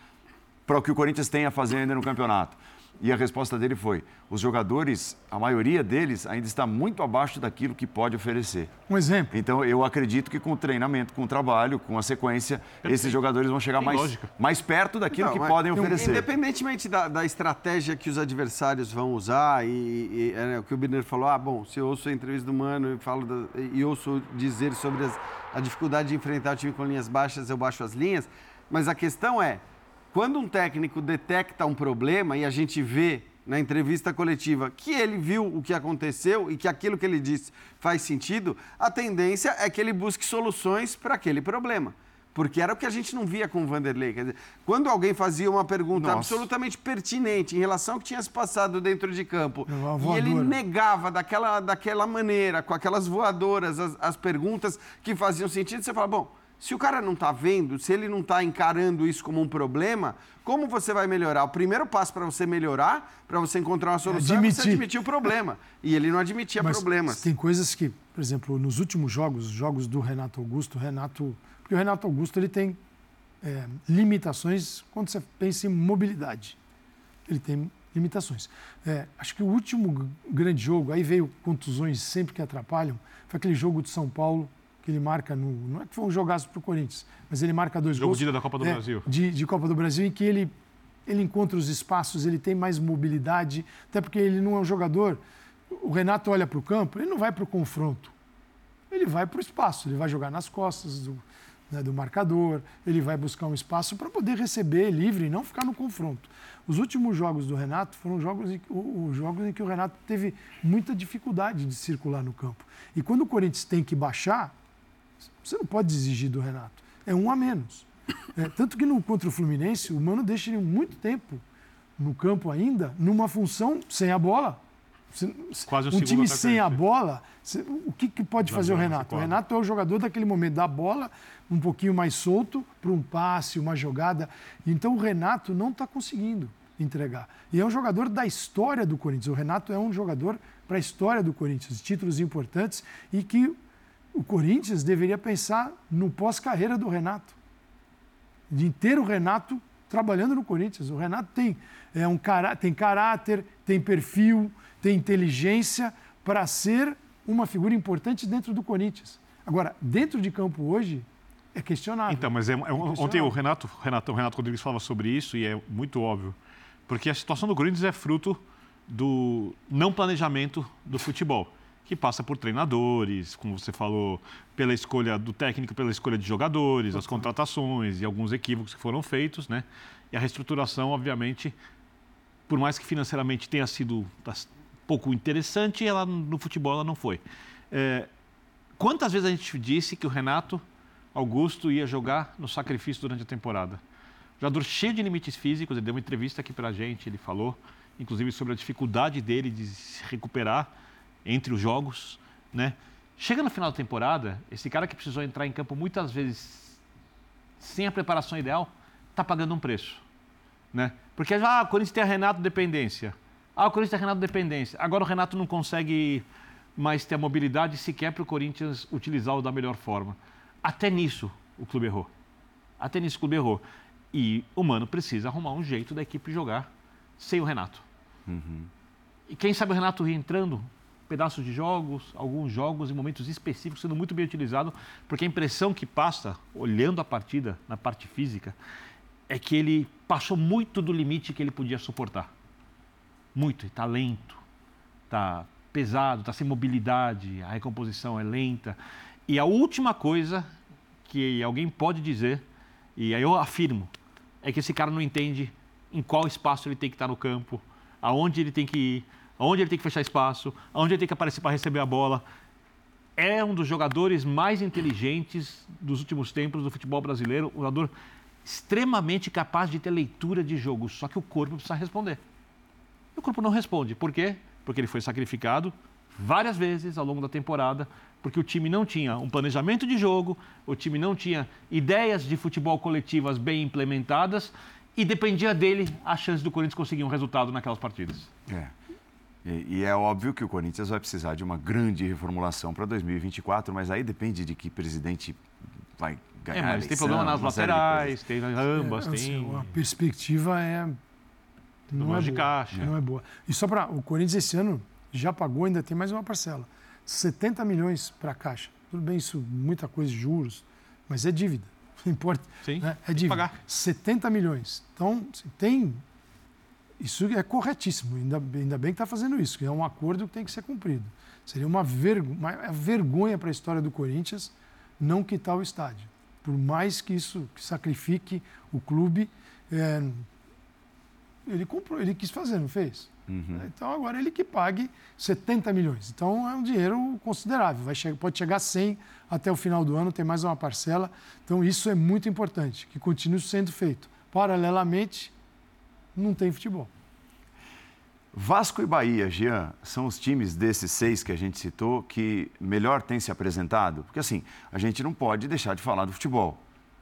para o que o Corinthians tem a fazer ainda no campeonato. E a resposta dele foi: os jogadores, a maioria deles, ainda está muito abaixo daquilo que pode oferecer. Um exemplo. Então, eu acredito que com o treinamento, com o trabalho, com a sequência, esses jogadores vão chegar mais, mais perto daquilo Não, que podem oferecer. Independentemente da, da, estratégia que os adversários vão usar, e, e é, o que o Birner falou: ah, bom, se eu ouço a entrevista do Mano e, falo da, e ouço dizer sobre as, a dificuldade de enfrentar o time com linhas baixas, eu baixo as linhas. Mas a questão é quando um técnico detecta um problema e a gente vê na entrevista coletiva que ele viu o que aconteceu e que aquilo que ele disse faz sentido, a tendência é que ele busque soluções para aquele problema. Porque era o que a gente não via com o Vanderlei. Quer dizer, quando alguém fazia uma pergunta Nossa. absolutamente pertinente em relação ao que tinha se passado dentro de campo, e ele negava daquela, daquela maneira, com aquelas voadoras, as, as perguntas que faziam sentido, você fala, bom, se o cara não está vendo, se ele não está encarando isso como um problema, como você vai melhorar? O primeiro passo para você melhorar, para você encontrar uma solução, admitir. é você admitir o problema. E ele não admitia Mas problemas. Tem coisas que, por exemplo, nos últimos jogos, jogos do Renato Augusto, Renato. Porque o Renato Augusto ele tem é, limitações quando você pensa em mobilidade. ele tem limitações. É, acho que o último grande jogo, aí veio contusões sempre que atrapalham, foi aquele jogo de São Paulo, que ele marca no. Não é que foi um jogaço para o Corinthians, mas ele marca dois jogo gols. Jogo da Copa do é, Brasil. De, de Copa do Brasil, em que ele, ele encontra os espaços, ele tem mais mobilidade, até porque ele não é um jogador. O Renato olha para o campo, ele não vai para o confronto. Ele vai para o espaço, ele vai jogar nas costas do, né, do marcador, ele vai buscar um espaço para poder receber livre e não ficar no confronto. Os últimos jogos do Renato foram jogos em, os jogos em que o Renato teve muita dificuldade de circular no campo. E quando o Corinthians tem que baixar, você não pode exigir do Renato. É um a menos. É, tanto que no, contra o Fluminense, o Mano deixa ele muito tempo no campo ainda, numa função sem a bola. Quase um, um time sem a bola, o que, que pode fazer o Renato? O Renato é o jogador daquele momento da bola, um pouquinho mais solto, para um passe, uma jogada. Então o Renato não está conseguindo entregar. E é um jogador da história do Corinthians. O Renato é um jogador para a história do Corinthians, títulos importantes e que o Corinthians deveria pensar no pós-carreira do Renato. De ter o Renato trabalhando no Corinthians. O Renato tem, é um, tem caráter, tem perfil, tem inteligência para ser uma figura importante dentro do Corinthians. Agora, dentro de campo hoje, é questionável. Então, mas é, é, é ontem o Renato, Renato, o Renato Rodrigues falava sobre isso e é muito óbvio. Porque a situação do Corinthians é fruto do não planejamento do futebol, que passa por treinadores, como você falou, pela escolha do técnico, pela escolha de jogadores, as contratações e alguns equívocos que foram feitos, né? E a reestruturação, obviamente, por mais que financeiramente tenha sido pouco interessante, ela no futebol ela não foi. É, quantas vezes a gente disse que o Renato Augusto ia jogar no sacrifício durante a temporada? Jogador cheio de limites físicos, ele deu uma entrevista aqui para a gente, ele falou, inclusive, sobre a dificuldade dele de se recuperar entre os jogos, né? Chega no final da temporada, esse cara que precisou entrar em campo muitas vezes sem a preparação ideal, está pagando um preço, né? Porque ah, o Corinthians tem a Renato dependência. Ah, o Corinthians tem a Renato dependência. Agora o Renato não consegue mais ter a mobilidade sequer para o Corinthians utilizá-lo da melhor forma. Até nisso o clube errou. Até nisso o clube errou. E o Mano precisa arrumar um jeito da equipe jogar sem o Renato. Uhum. E quem sabe o Renato reentrando pedaços de jogos, alguns jogos em momentos específicos sendo muito bem utilizado, porque a impressão que passa, olhando a partida na parte física, é que ele passou muito do limite que ele podia suportar muito, está lento, está pesado, está sem mobilidade, a recomposição é lenta. E a última coisa que alguém pode dizer, e aí eu afirmo, é que esse cara não entende em qual espaço ele tem que estar no campo, aonde ele tem que ir, aonde ele tem que fechar espaço, aonde ele tem que aparecer para receber a bola. É um dos jogadores mais inteligentes dos últimos tempos do futebol brasileiro, um jogador extremamente capaz de ter leitura de jogo, só que o corpo precisa responder. E o corpo não responde. Por quê? Porque ele foi sacrificado várias vezes ao longo da temporada, porque o time não tinha um planejamento de jogo, o time não tinha ideias de futebol coletivas bem implementadas e dependia dele a chance do Corinthians conseguir um resultado naquelas partidas. É. E, e, é óbvio que o Corinthians vai precisar de uma grande reformulação para 2024, mas aí depende de que presidente vai ganhar. É, mas eleição, tem problema nas laterais, tem ambas, é, tem. Assim, a perspectiva é não é, de boa, caixa. não é boa. E só para. O Corinthians esse ano já pagou, ainda tem mais uma parcela. 70 milhões para a Caixa. Tudo bem, isso, muita coisa, juros, mas é dívida. Importa. Sim, né? É dívida. Pagar. 70 milhões. Então, tem. Isso é corretíssimo. Ainda, ainda bem que está fazendo isso, que é um acordo que tem que ser cumprido. Seria uma, vergo, uma vergonha para a história do Corinthians não quitar o estádio. Por mais que isso sacrifique o clube, é, ele comprou, ele quis fazer, não fez? Uhum. Então agora ele que pague 70 milhões. Então é um dinheiro considerável. Vai chegar, pode chegar a 100 até o final do ano, tem mais uma parcela. Então isso é muito importante, que continue sendo feito. Paralelamente, não tem futebol. Vasco e Bahia, Jean, são os times desses seis que a gente citou que melhor têm se apresentado? Porque assim, a gente não pode deixar de falar do futebol,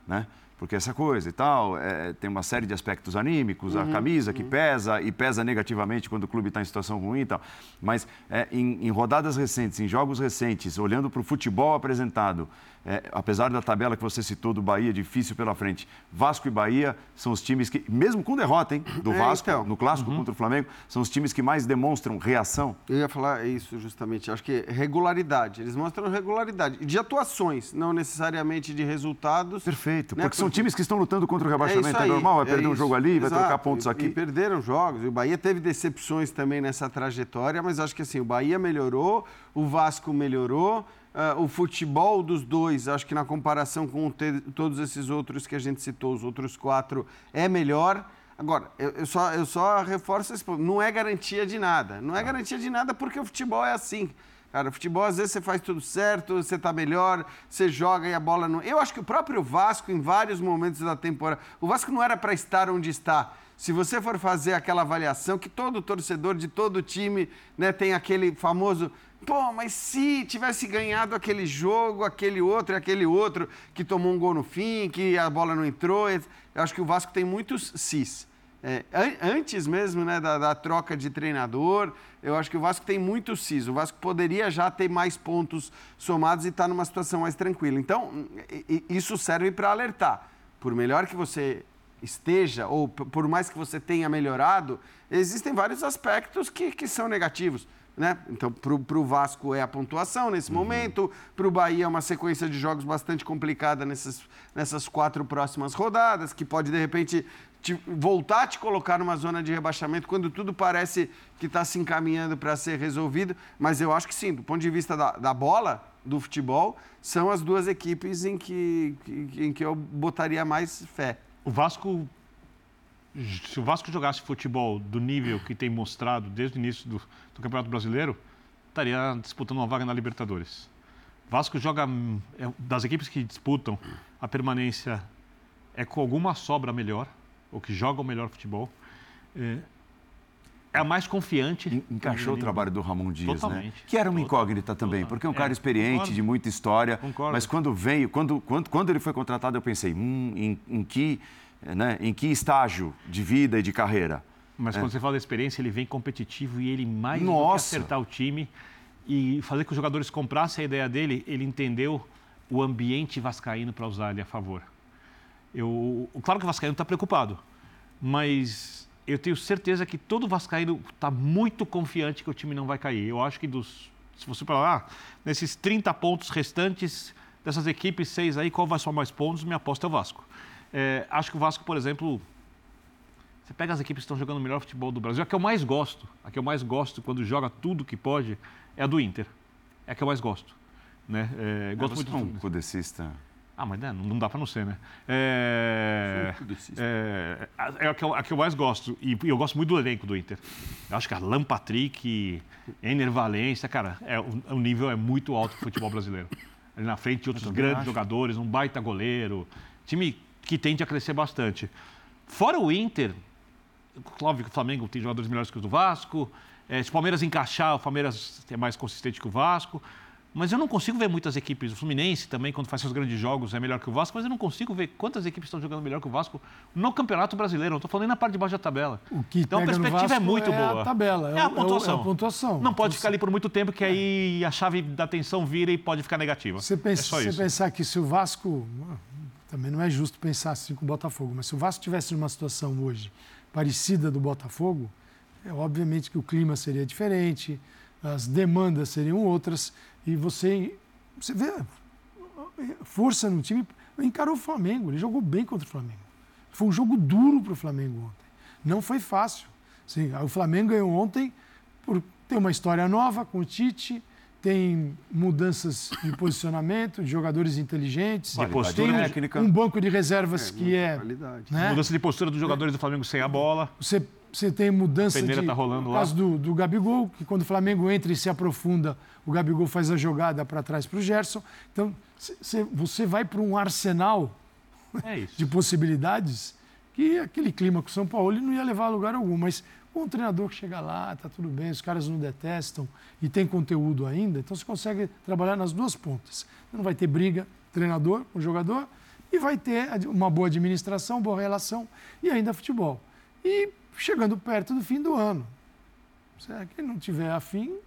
né? Porque essa coisa e tal, é, tem uma série de aspectos anímicos, uhum, a camisa que uhum. pesa e pesa negativamente quando o clube está em situação ruim e tal. Mas é, em, em, rodadas recentes, em jogos recentes, olhando para o futebol apresentado, é, apesar da tabela que você citou do Bahia, difícil pela frente, Vasco e Bahia são os times que, mesmo com derrota, hein, do É, Vasco, então. no clássico contra o Flamengo, são os times que mais demonstram reação. Eu ia falar isso justamente. Acho que regularidade. Eles mostram regularidade. De atuações, não necessariamente de resultados. Perfeito, Né, porque são porque- times que estão lutando contra o É rebaixamento. É, aí, normal, vai é perder um isso. jogo ali, vai Exato. trocar pontos E- aqui. E perderam jogos. E o Bahia teve decepções também nessa trajetória, mas acho que assim, o Bahia melhorou, o Vasco melhorou. ah, o futebol dos dois, acho que na comparação com todos esses outros que a gente citou, os outros quatro, é melhor. Agora, eu, eu só, eu só reforço esse ponto. Não é garantia de nada. Não é garantia de nada porque o futebol é assim. Cara, futebol, às vezes, você faz tudo certo, você tá melhor, você joga e a bola não. Eu acho que o próprio Vasco, em vários momentos da temporada. O Vasco não era para estar onde está. Se você for fazer aquela avaliação, que todo torcedor de todo time né, tem aquele famoso. Pô, mas se tivesse ganhado aquele jogo, aquele outro e aquele outro, que tomou um gol no fim, que a bola não entrou. Eu acho que o Vasco tem muitos cis. É, an- antes mesmo né, da, da troca de treinador, eu acho que o Vasco tem muito cis. O Vasco poderia já ter mais pontos somados e estar numa situação mais tranquila. Então, isso serve para alertar. Por melhor que você esteja, ou por mais que você tenha melhorado, existem vários aspectos que, que são negativos. Né? Então, para o Vasco é a pontuação nesse momento, para o Bahia é uma sequência de jogos bastante complicada nessas, nessas quatro próximas rodadas, que pode, de repente, te- voltar a te colocar numa zona de rebaixamento quando tudo parece que está se encaminhando para ser resolvido. Mas eu acho que sim, do ponto de vista da, da bola, do futebol, são as duas equipes em que, em que eu botaria mais fé. O Vasco, se o Vasco jogasse futebol do nível que tem mostrado desde o início do, do Campeonato Brasileiro, estaria disputando uma vaga na Libertadores. Vasco joga, é, das equipes que disputam a permanência, é com alguma sobra melhor, ou que jogam melhor futebol. É, é a mais confiante. En- Encaixou o trabalho do Ramon Dias, né? Totalmente. Que era uma incógnita também, porque é um É, cara experiente, concordo. de muita história. Concordo. Mas quando veio, quando, quando, quando ele foi contratado, eu pensei, hum, em, em que, né, em que estágio de vida e de carreira? Mas quando você fala da experiência, ele vem competitivo e ele mais Nossa. acertar o time e fazer que os jogadores comprassem a ideia dele, ele entendeu o ambiente vascaíno para usar ele a favor. Eu, claro que o vascaíno está preocupado, mas eu tenho certeza que todo vascaíno está muito confiante que o time não vai cair. Eu acho que dos, se você falar, ah, nesses 30 pontos restantes dessas equipes, seis aí, qual vai somar mais pontos? Minha aposta é o Vasco. É, acho que o Vasco, por exemplo, você pega as equipes que estão jogando o melhor futebol do Brasil, a que eu mais gosto, a que eu mais gosto quando joga tudo que pode, é a do Inter. É a que eu mais gosto. Né? É, gosto Você muito é um. Ah, mas né, não dá para não ser, né? É, é, é a, que eu, a que eu mais gosto. E, eu gosto muito do elenco do Inter. Eu acho que a Alan Patrick, Ener Valência, cara, é, o, o nível é muito alto do futebol brasileiro. Ali na frente de outros grandes acho. jogadores, um baita goleiro. Time que tende a crescer bastante. Fora o Inter, óbvio que o Flamengo tem jogadores melhores que os do Vasco. É, se o Palmeiras encaixar, o Palmeiras é mais consistente que o Vasco. Mas eu não consigo ver muitas equipes. O Fluminense também, quando faz seus grandes jogos, é melhor que o Vasco, mas eu não consigo ver quantas equipes estão jogando melhor que o Vasco no Campeonato Brasileiro. Não estou falando nem na parte de baixo da tabela. O que então a perspectiva é muito é boa. a tabela, É, é a o- é pontuação. é a pontuação. Não pode ficar ali por muito tempo, que aí a chave da tensão vira e pode ficar negativa. Você, pensa, é você pensar que se o Vasco. Também não é justo pensar assim com o Botafogo, mas se o Vasco tivesse numa situação hoje parecida do Botafogo, é obviamente que o clima seria diferente, as demandas seriam outras, e você, você vê força no time. Encarou o Flamengo, ele jogou bem contra o Flamengo. Foi um jogo duro para o Flamengo ontem. Não foi fácil. Sim, o Flamengo ganhou ontem por ter uma história nova com o Tite, tem mudanças de posicionamento, de jogadores inteligentes, De postura um- técnica. um banco de reservas que é. Né? Mudança de postura dos jogadores do Flamengo sem a bola. Você, você tem mudança de. tá rolando no lá. caso do, do Gabigol, que quando o Flamengo entra e se aprofunda, o Gabigol faz a jogada para trás para o Gerson. Então, cê- cê- você vai para um arsenal É de possibilidades que aquele clima com o São Paulo ele não ia levar a lugar algum. Mas com um treinador que chega lá, tá tudo bem, os caras não detestam e tem conteúdo ainda, então você consegue trabalhar nas duas pontas. Não vai ter briga, treinador com jogador, e vai ter uma boa administração, boa relação e ainda futebol. E chegando perto do fim do ano. Se é quem não tiver afim,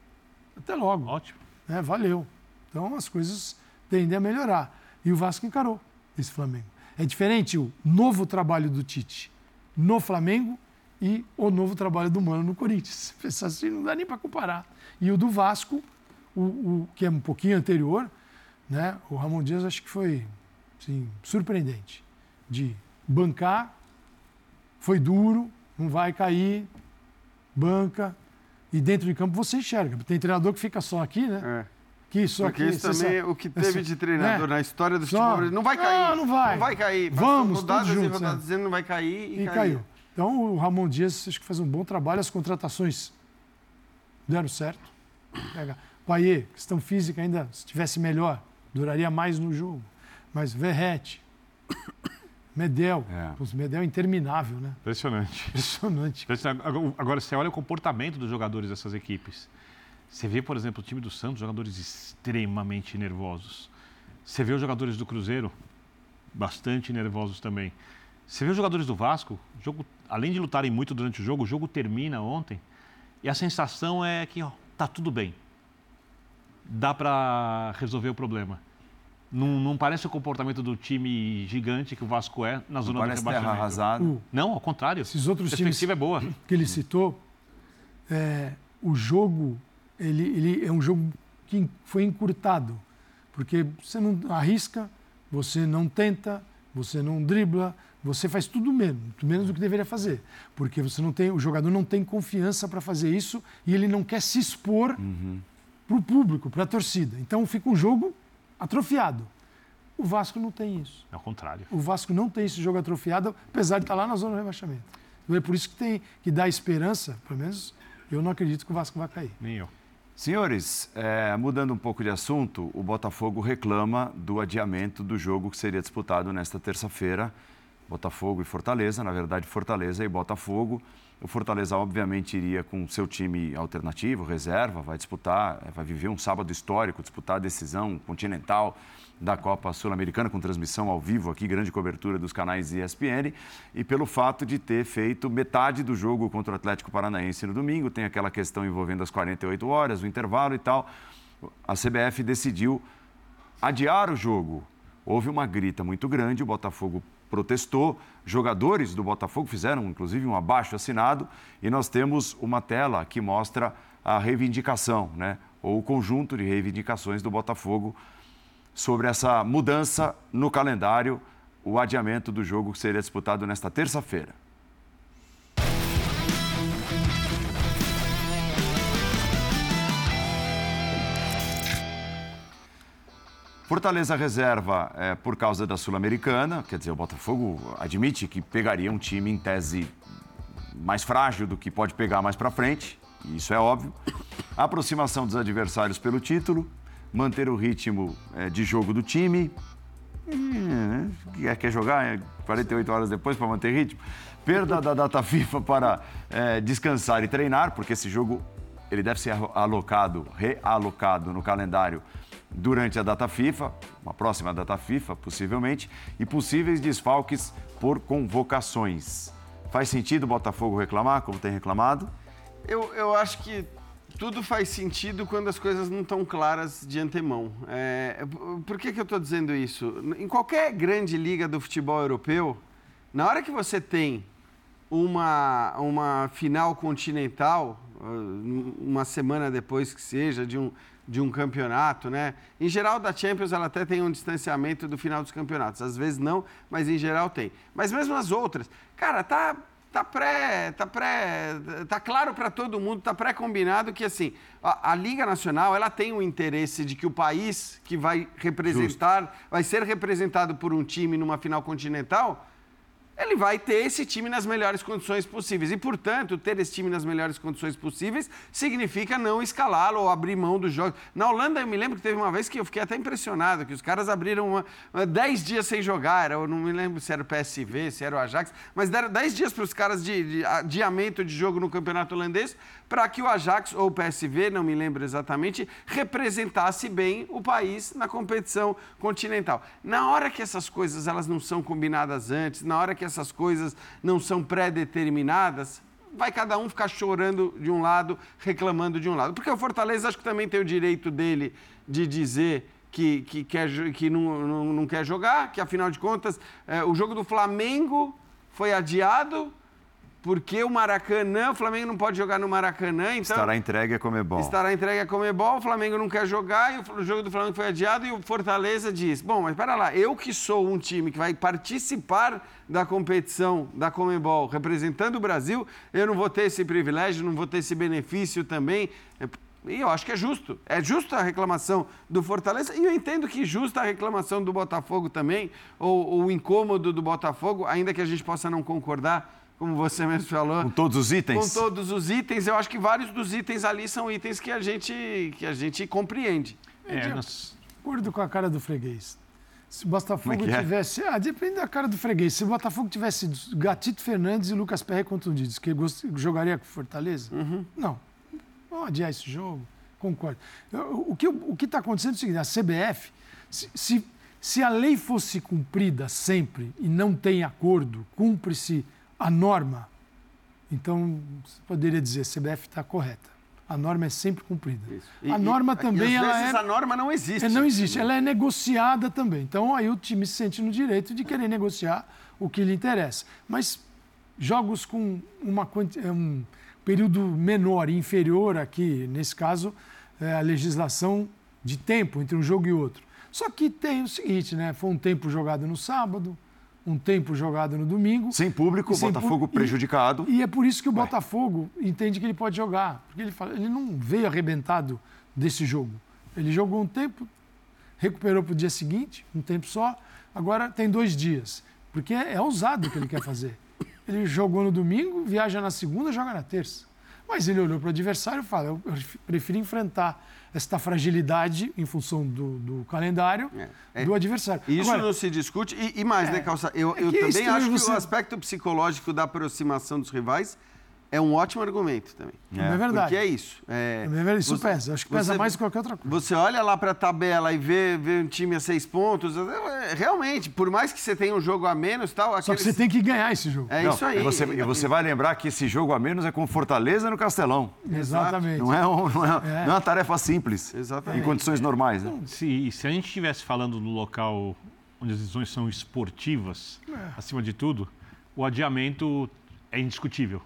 até logo Ótimo. né, valeu. Então as coisas tendem a melhorar. E o Vasco encarou esse Flamengo. É diferente o novo trabalho do Tite no Flamengo e o novo trabalho do Mano no Corinthians. Pensar assim, não dá nem para comparar. E o do Vasco, o, o, que é um pouquinho anterior, né? o Ramon Dias acho que foi assim, surpreendente. De bancar, foi duro, não vai cair, banca, e dentro de campo você enxerga. Tem treinador que fica só aqui, né? É. Que só Porque aqui, isso também, sabe, o que teve de treinador né? na história do futebol, não vai cair. Não, não vai. Não vai cair. Vamos, rodadas juntos, rodadas né? dizendo não vai cair e, e caiu. caiu. Então o Ramon Dias acho que faz um bom trabalho, as contratações deram certo. Pega. Paier, questão física ainda, se tivesse melhor, duraria mais no jogo. Mas Verrete, Medel. É. Os Medel é interminável, né? Impressionante. Impressionante. Agora, você olha o comportamento dos jogadores dessas equipes. Você vê, por exemplo, o time do Santos, jogadores extremamente nervosos. Você vê os jogadores do Cruzeiro, bastante nervosos também. Você vê os jogadores do Vasco, jogo, além de lutarem muito durante o jogo, o jogo termina ontem e a sensação é que ó, tá tudo bem. Dá para resolver o problema. Não, não, parece o comportamento do time gigante que o Vasco é na zona não do rebaixamento. Terra arrasada. Uh, não, ao contrário. Esses outros a times é boa. que ele citou, é, o jogo ele, ele é um jogo que foi encurtado, porque você não arrisca, você não tenta, você não dribla, você faz tudo menos, menos do que deveria fazer, porque você não tem, o jogador não tem confiança para fazer isso e ele não quer se expor uhum. para o público, para a torcida. Então fica um jogo atrofiado. O Vasco não tem isso. É o contrário. O Vasco não tem esse jogo atrofiado, apesar de estar lá na zona do rebaixamento. Então é por isso que tem que dar esperança, pelo menos eu não acredito que o Vasco vai cair. Nem eu. Senhores, é, mudando um pouco de assunto, o Botafogo reclama do adiamento do jogo que seria disputado nesta terça-feira. Botafogo e Fortaleza, na verdade, Fortaleza e Botafogo. O Fortaleza, obviamente, iria com seu time alternativo, reserva, vai disputar, vai viver um sábado histórico, disputar a decisão continental da Copa Sul-Americana, com transmissão ao vivo aqui, grande cobertura dos canais ESPN, e pelo fato de ter feito metade do jogo contra o Atlético Paranaense no domingo, tem aquela questão envolvendo as 48 horas, o intervalo e tal, a CBF decidiu adiar o jogo. Houve uma grita muito grande, o Botafogo protestou. Jogadores do Botafogo fizeram, inclusive, um abaixo assinado e nós temos uma tela que mostra a reivindicação, né? ou o conjunto de reivindicações do Botafogo sobre essa mudança no calendário, o adiamento do jogo que seria disputado nesta terça-feira. Fortaleza reserva é, por causa da Sul-Americana, quer dizer, o Botafogo admite que pegaria um time em tese mais frágil do que pode pegar mais para frente, isso é óbvio. A aproximação dos adversários pelo título, manter o ritmo é, de jogo do time. Hum, quer jogar 48 é, horas depois para manter ritmo? Perda da data FIFA para é, descansar e treinar, porque esse jogo ele deve ser alocado, realocado no calendário durante a data FIFA, uma próxima data FIFA, possivelmente, e possíveis desfalques por convocações. Faz sentido o Botafogo reclamar, como tem reclamado? Eu, eu acho que tudo faz sentido quando as coisas não estão claras de antemão. É, por que, que eu estou dizendo isso? Em qualquer grande liga do futebol europeu, na hora que você tem uma, uma final continental, uma semana depois que seja, de um, de um campeonato, né? Em geral, da Champions, ela até tem um distanciamento do final dos campeonatos. Às vezes não, mas em geral tem. Mas mesmo as outras, cara, tá, tá pré, tá pré, tá claro para todo mundo, tá pré-combinado que assim, a, a, Liga Nacional, ela tem o interesse de que o país que vai representar, Justo. vai ser representado por um time numa final continental, ele vai ter esse time nas melhores condições possíveis. E, portanto, ter esse time nas melhores condições possíveis significa não escalá-lo ou abrir mão dos jogos. Na Holanda, eu me lembro que teve uma vez que eu fiquei até impressionado, que os caras abriram uma, uma, dez dias sem jogar. Eu não me lembro se era o PSV, se era o Ajax, mas deram dez dias para os caras de, de adiamento de jogo no campeonato holandês para que o Ajax ou o PSV, não me lembro exatamente, representasse bem o país na competição continental. Na hora que essas coisas elas não são combinadas antes, na hora que essas coisas não são pré-determinadas, vai cada um ficar chorando de um lado, reclamando de um lado. Porque o Fortaleza acho que também tem o direito dele de dizer que, que, quer, que não, não, não quer jogar, que afinal de contas é, o jogo do Flamengo foi adiado porque o Maracanã, o Flamengo não pode jogar no Maracanã, então... Estará entregue a Comebol. Estará entregue a Comebol, o Flamengo não quer jogar, e o jogo do Flamengo foi adiado, e o Fortaleza diz, bom, mas para lá, eu que sou um time que vai participar da competição da Comebol, representando o Brasil, eu não vou ter esse privilégio, não vou ter esse benefício também, e eu acho que é justo. É justa a reclamação do Fortaleza, e eu entendo que justa a reclamação do Botafogo também, ou, ou o incômodo do Botafogo, ainda que a gente possa não concordar como você mesmo falou. Com todos os itens? Com todos os itens. Eu acho que vários dos itens ali são itens que a gente, que a gente compreende. É, de nós... acordo com a cara do freguês. Se o Botafogo é, é tivesse. Ah, depende da cara do freguês. Se o Botafogo tivesse Gatito Fernandes e Lucas Perry contundidos, que jogaria com Fortaleza? Uhum. Não. Vamos adiar esse jogo. Concordo. O que o está acontecendo é o seguinte: a CBF, se, se, se a lei fosse cumprida sempre e não tem acordo, cumpre-se a norma, então você poderia dizer, a CBF está correta. A norma é sempre cumprida. E, a norma e, também e ela é, a norma não existe. É, não existe, ela é negociada também. Então aí o time se sente no direito de querer negociar o que lhe interessa. Mas jogos com uma, é um período menor e inferior aqui, nesse caso, é a legislação de tempo entre um jogo e outro. Só que tem o seguinte, né? Foi um tempo jogado no sábado, um tempo jogado no domingo. Sem público, o Botafogo prejudicado. E, e, é por isso que o Botafogo entende que ele pode jogar. Porque ele, fala, ele não veio arrebentado desse jogo. Ele jogou um tempo, recuperou para o dia seguinte, um tempo só, agora tem dois dias. Porque é, é ousado o que ele quer fazer. Ele jogou no domingo, viaja na segunda, joga na terça. Mas ele olhou para o adversário e fala: eu prefiro enfrentar esta fragilidade em função do, do calendário é, é, do adversário. Isso Agora, não se discute. E, e mais, né, é, Calça? Eu, eu também acho você... que o aspecto psicológico da aproximação dos rivais é um ótimo argumento também. É, é verdade. Porque é isso. É, é verdade, isso você, pesa. Acho que pesa você, mais que qualquer outra coisa. Você olha lá para a tabela e vê, vê um time a seis pontos. É, realmente, por mais que você tenha um jogo a menos tal. Aqueles... Só que você tem que ganhar esse jogo. É Não, isso aí. E você, e você vai lembrar que esse jogo a menos é com Fortaleza no Castelão. Exatamente. Não é, um, não, é, não é uma tarefa simples. Exatamente. Em condições normais. Né? Se, se a gente estivesse falando no local onde as decisões são esportivas, acima de tudo, o adiamento é indiscutível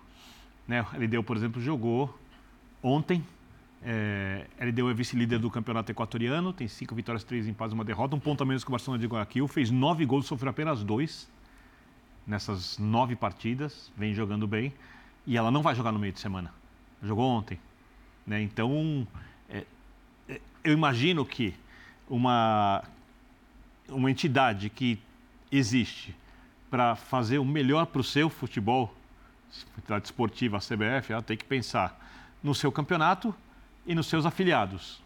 né? A LDU, por exemplo, jogou ontem. É, a LDU é vice-líder do campeonato equatoriano, tem cinco vitórias, três empates uma derrota, um ponto a menos que o Barcelona de Guayaquil, fez nove gols, sofreu apenas dois nessas nove partidas, vem jogando bem, e ela não vai jogar no meio de semana. Jogou ontem. Né? Então, é, é, eu imagino que uma, uma entidade que existe para fazer o melhor para o seu futebol entidade esportiva, a CBF, ela tem que pensar no seu campeonato e nos seus afiliados.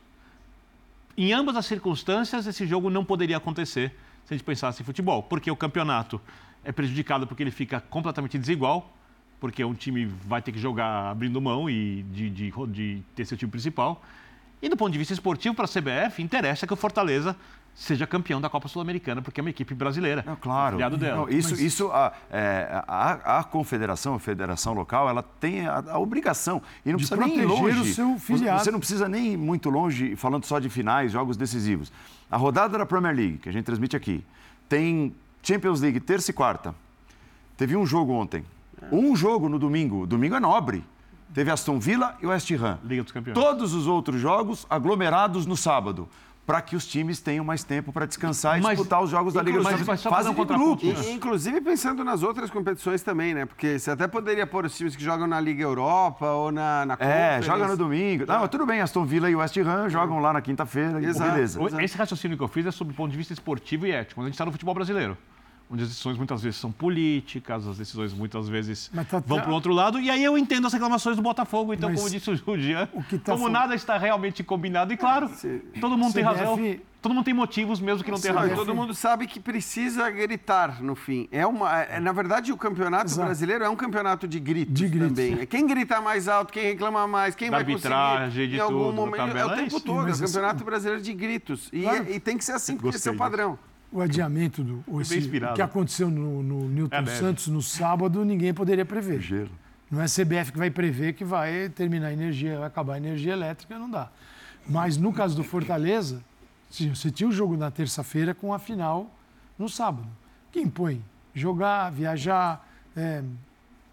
Em ambas as circunstâncias, esse jogo não poderia acontecer se a gente pensasse em futebol, porque o campeonato é prejudicado porque ele fica completamente desigual, porque um time vai ter que jogar abrindo mão e de, de, de ter seu time principal. E do ponto de vista esportivo, para a CBF, interessa que o Fortaleza seja campeão da Copa Sul-Americana, porque é uma equipe brasileira. Não, claro. Dela. Não, isso, Mas... isso a, é, a, a, confederação, a federação local, ela tem a, a obrigação. E não de precisa nem ir longe. O seu filiado. Você não precisa nem ir muito longe, falando só de finais, jogos decisivos. A rodada da Premier League, que a gente transmite aqui, tem Champions League terça e quarta. Teve um jogo ontem. Um jogo no domingo. Domingo é nobre. Teve Aston Villa e West Ham. Liga dos Campeões. Todos os outros jogos aglomerados no sábado para que os times tenham mais tempo para descansar e mas, disputar os jogos da Liga dos Campeões. Fase de grupo. E, inclusive pensando nas outras competições também, né? Porque você até poderia pôr os times que jogam na Liga Europa ou na, na É, joga no domingo. Não, tudo bem, Aston Villa e West Ham jogam lá na quinta-feira. Exato. Beleza. Esse raciocínio que eu fiz é sobre o ponto de vista esportivo e ético. Quando a gente está no futebol brasileiro onde as decisões muitas vezes são políticas, as decisões muitas vezes tá, vão para o outro lado. E aí eu entendo as reclamações do Botafogo. Então, como disse o Jean, tá como nada está realmente combinado, e claro, se, todo mundo tem razão. Todo mundo tem motivos mesmo que não tem razão. Todo mundo sabe que precisa gritar no fim. É uma, é, na verdade, o campeonato Exato. brasileiro é um campeonato de gritos, de gritos também. Quem grita mais alto, quem reclama mais, quem da vai arbitragem, de em algum tudo, momento. É o tempo é todo. É o campeonato brasileiro de gritos. E, claro. é, e tem que ser assim, porque esse é o padrão o adiamento do o, esse, o que aconteceu no, no Newton é Santos no sábado, ninguém poderia prever. Gelo. Não é a CBF que vai prever que vai terminar a energia, vai acabar a energia elétrica, não dá. Mas no caso do Fortaleza, Você tinha o jogo na terça-feira com a final no sábado. Que impõe jogar, viajar. é,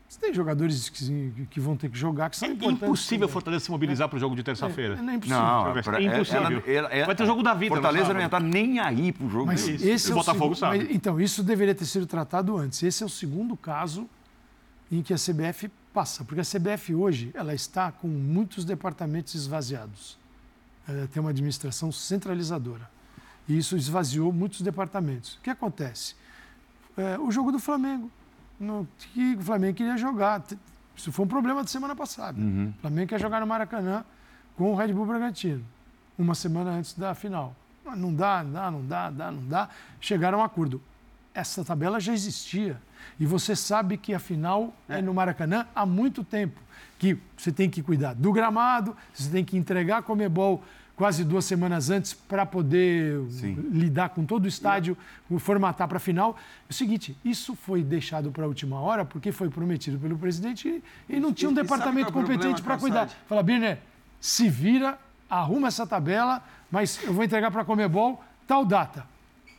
Você tem jogadores que, que vão ter que jogar, que são É importantes. impossível. Fortaleza se mobilizar para o jogo de terça-feira. É, não é impossível. Não, É pra- impossível. ela- ela- Vai ter o jogo da vida Fortaleza não estar nem aí pro jogo. Mas dele. esse E é o o Botafogo segundo, sabe. mas, então, isso deveria ter sido tratado antes. Esse é o segundo caso em que a CBF passa, porque a CBF hoje ela está com muitos departamentos esvaziados. Ela tem uma administração centralizadora. E isso esvaziou muitos departamentos. O que acontece? É, o jogo do Flamengo, no, que o Flamengo queria jogar. Isso foi um problema da semana passada. O Flamengo quer jogar no Maracanã com o Red Bull Bragantino, uma semana antes da final. Não dá, não dá, não dá, dá, não dá. Chegaram a um acordo. Essa tabela já existia. E você sabe que a final é no Maracanã há muito tempo. Que você tem que cuidar do gramado, você tem que entregar a Comebol quase duas semanas antes para poder lidar com todo o estádio, formatar para a final. É o seguinte, isso foi deixado para a última hora porque foi prometido pelo presidente e, e não tinha um E- departamento é competente para cuidar. Fala, Birner, se vira, arruma essa tabela, mas eu vou entregar para a Comebol tal data.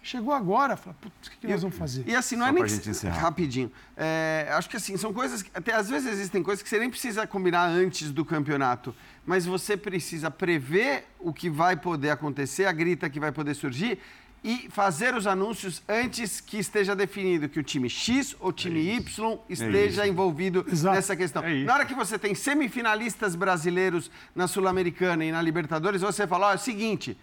Chegou agora, fala, putz, o que, que nós vamos fazer? E assim, não Só é nem que gente encerrar. rapidinho. É, acho que assim, são coisas que até às vezes existem coisas que você nem precisa combinar antes do campeonato, mas você precisa prever o que vai poder acontecer, a grita que vai poder surgir e fazer os anúncios antes que esteja definido que o time X ou time Y esteja envolvido Exato. nessa questão. É. Na hora que você tem semifinalistas brasileiros na Sul-Americana e na Libertadores, você fala, ó, é o seguinte,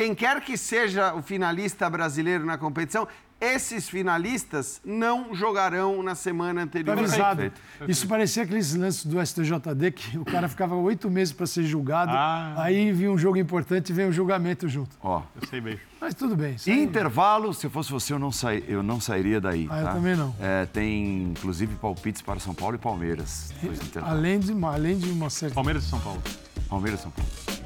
quem quer que seja o finalista brasileiro na competição, esses finalistas não jogarão na semana anterior. Tá avisado. Isso parecia aqueles lances do STJD que o cara ficava oito meses para ser julgado, Ah. aí vinha um jogo importante e vem um julgamento junto. Ó, Eu sei bem. Mas tudo bem. intervalo, se eu fosse você, eu não, sai, eu não sairia daí. Ah, eu tá? também não. É, tem, inclusive, palpites para São Paulo e Palmeiras. Além de, uma, além de uma certa. Palmeiras e São Paulo. Palmeiras e São Paulo.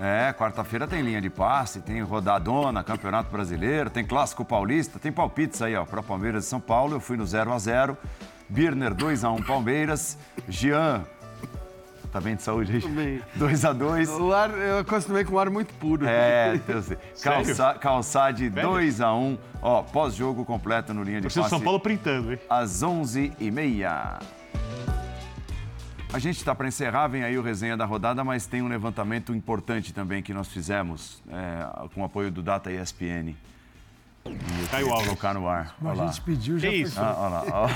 É, quarta-feira tem linha de passe, tem rodadona, Campeonato Brasileiro, tem Clássico Paulista, tem palpites aí, ó, para Palmeiras e São Paulo. Eu fui no 0 a 0 Birner 2 a 1 Palmeiras. Jean, tá bem de saúde aí? bem. 2 a 2 O ar, eu acostumei com um ar muito puro. É. Sério? Calça, Calçade Sério? 2 a 1 Ó, pós-jogo completo no linha de Torcida do passe São Paulo printando, hein? às 11h30. A gente está para encerrar, vem aí o resenha da rodada, mas tem um levantamento importante também que nós fizemos é, com o apoio do Data ESPN. Caiu o queria áudio. colocar no ar. Como a gente pediu, já Que isso? Ah, olha lá, ó.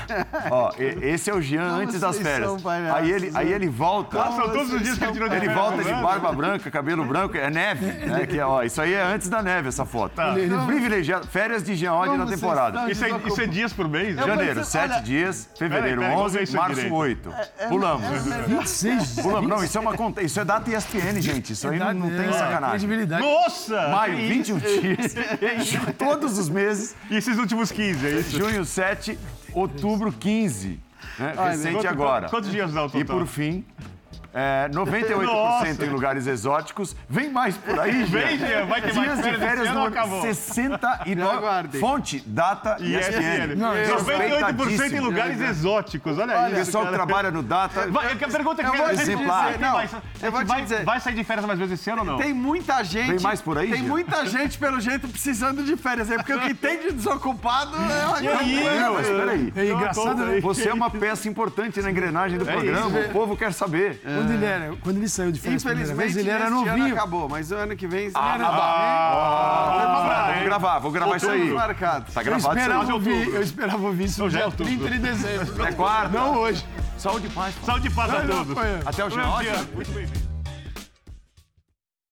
Ó, e- esse é o Jean Como antes das vocês férias. são palhaços, Aí ele, aí né? ele volta. Ah, são todos os dias que ele tirou de Ele férias, volta de barba branca, cabelo branco, é neve, né? Que, é, ó, isso aí é antes da neve, essa foto. Tá. Ele, privilegiado, férias de Jean Oddi Como na vocês temporada. estão? Isso é, isso é dias por mês? Eu- Janeiro, Mas, 7 olha- dias. Fevereiro, Peraí, peraí, vamos ver 11. isso Março, direito. 8. Pulamos. 26 Pulamos. Não, isso é uma conta. Isso é data ESPN, gente. Isso aí não, não tem É, sacanagem. Credibilidade. Nossa! Maio, Que 21 dias. Todos os meses. E esses últimos 15, é isso? Junho, 7. Outubro, 15. Né? Olha, Recente Quanto- agora. Quantos dias dá o total? E por fim, é, 98% Nossa. em lugares exóticos. Vem mais por aí, Vem, Jean. Vai ter mais Dias de férias esse férias no ou acabou? Já 69. aguardem. Fonte, data E ESPN. ESPN. Não, isso- 98% em lugares exóticos. Olha O isso. pessoal que trabalha no Data. Vai, a pergunta é que Eu vou gente dizer, vai- não, vai- eu vou gente te vai, dizer. vai sair de férias mais vezes esse ano ou não? Tem muita gente. Vem mais por aí, Tem Jean? muita gente, pelo jeito, precisando de férias aí, porque o que tem de desocupado é uma isso? Não, mas peraí. É engraçado, né? Você é uma peça importante na engrenagem do programa. O povo quer saber. Quando ele, era, quando ele saiu de férias Infelizmente, vez, ele era ano novinho. acabou, mas o ano que vem... Ah, ele- ah, vou gravar, vou gravar isso aí. Tudo marcado. Tá Eu gravado isso esperava, aí. ouvir, eu esperava ouvir isso no já é dia outubro. 30 de dezembro. É quarta. Não hoje. Saúde e paz. Saúde e paz a Não, não, todos. Até o Bom Jean. dia. Muito bem.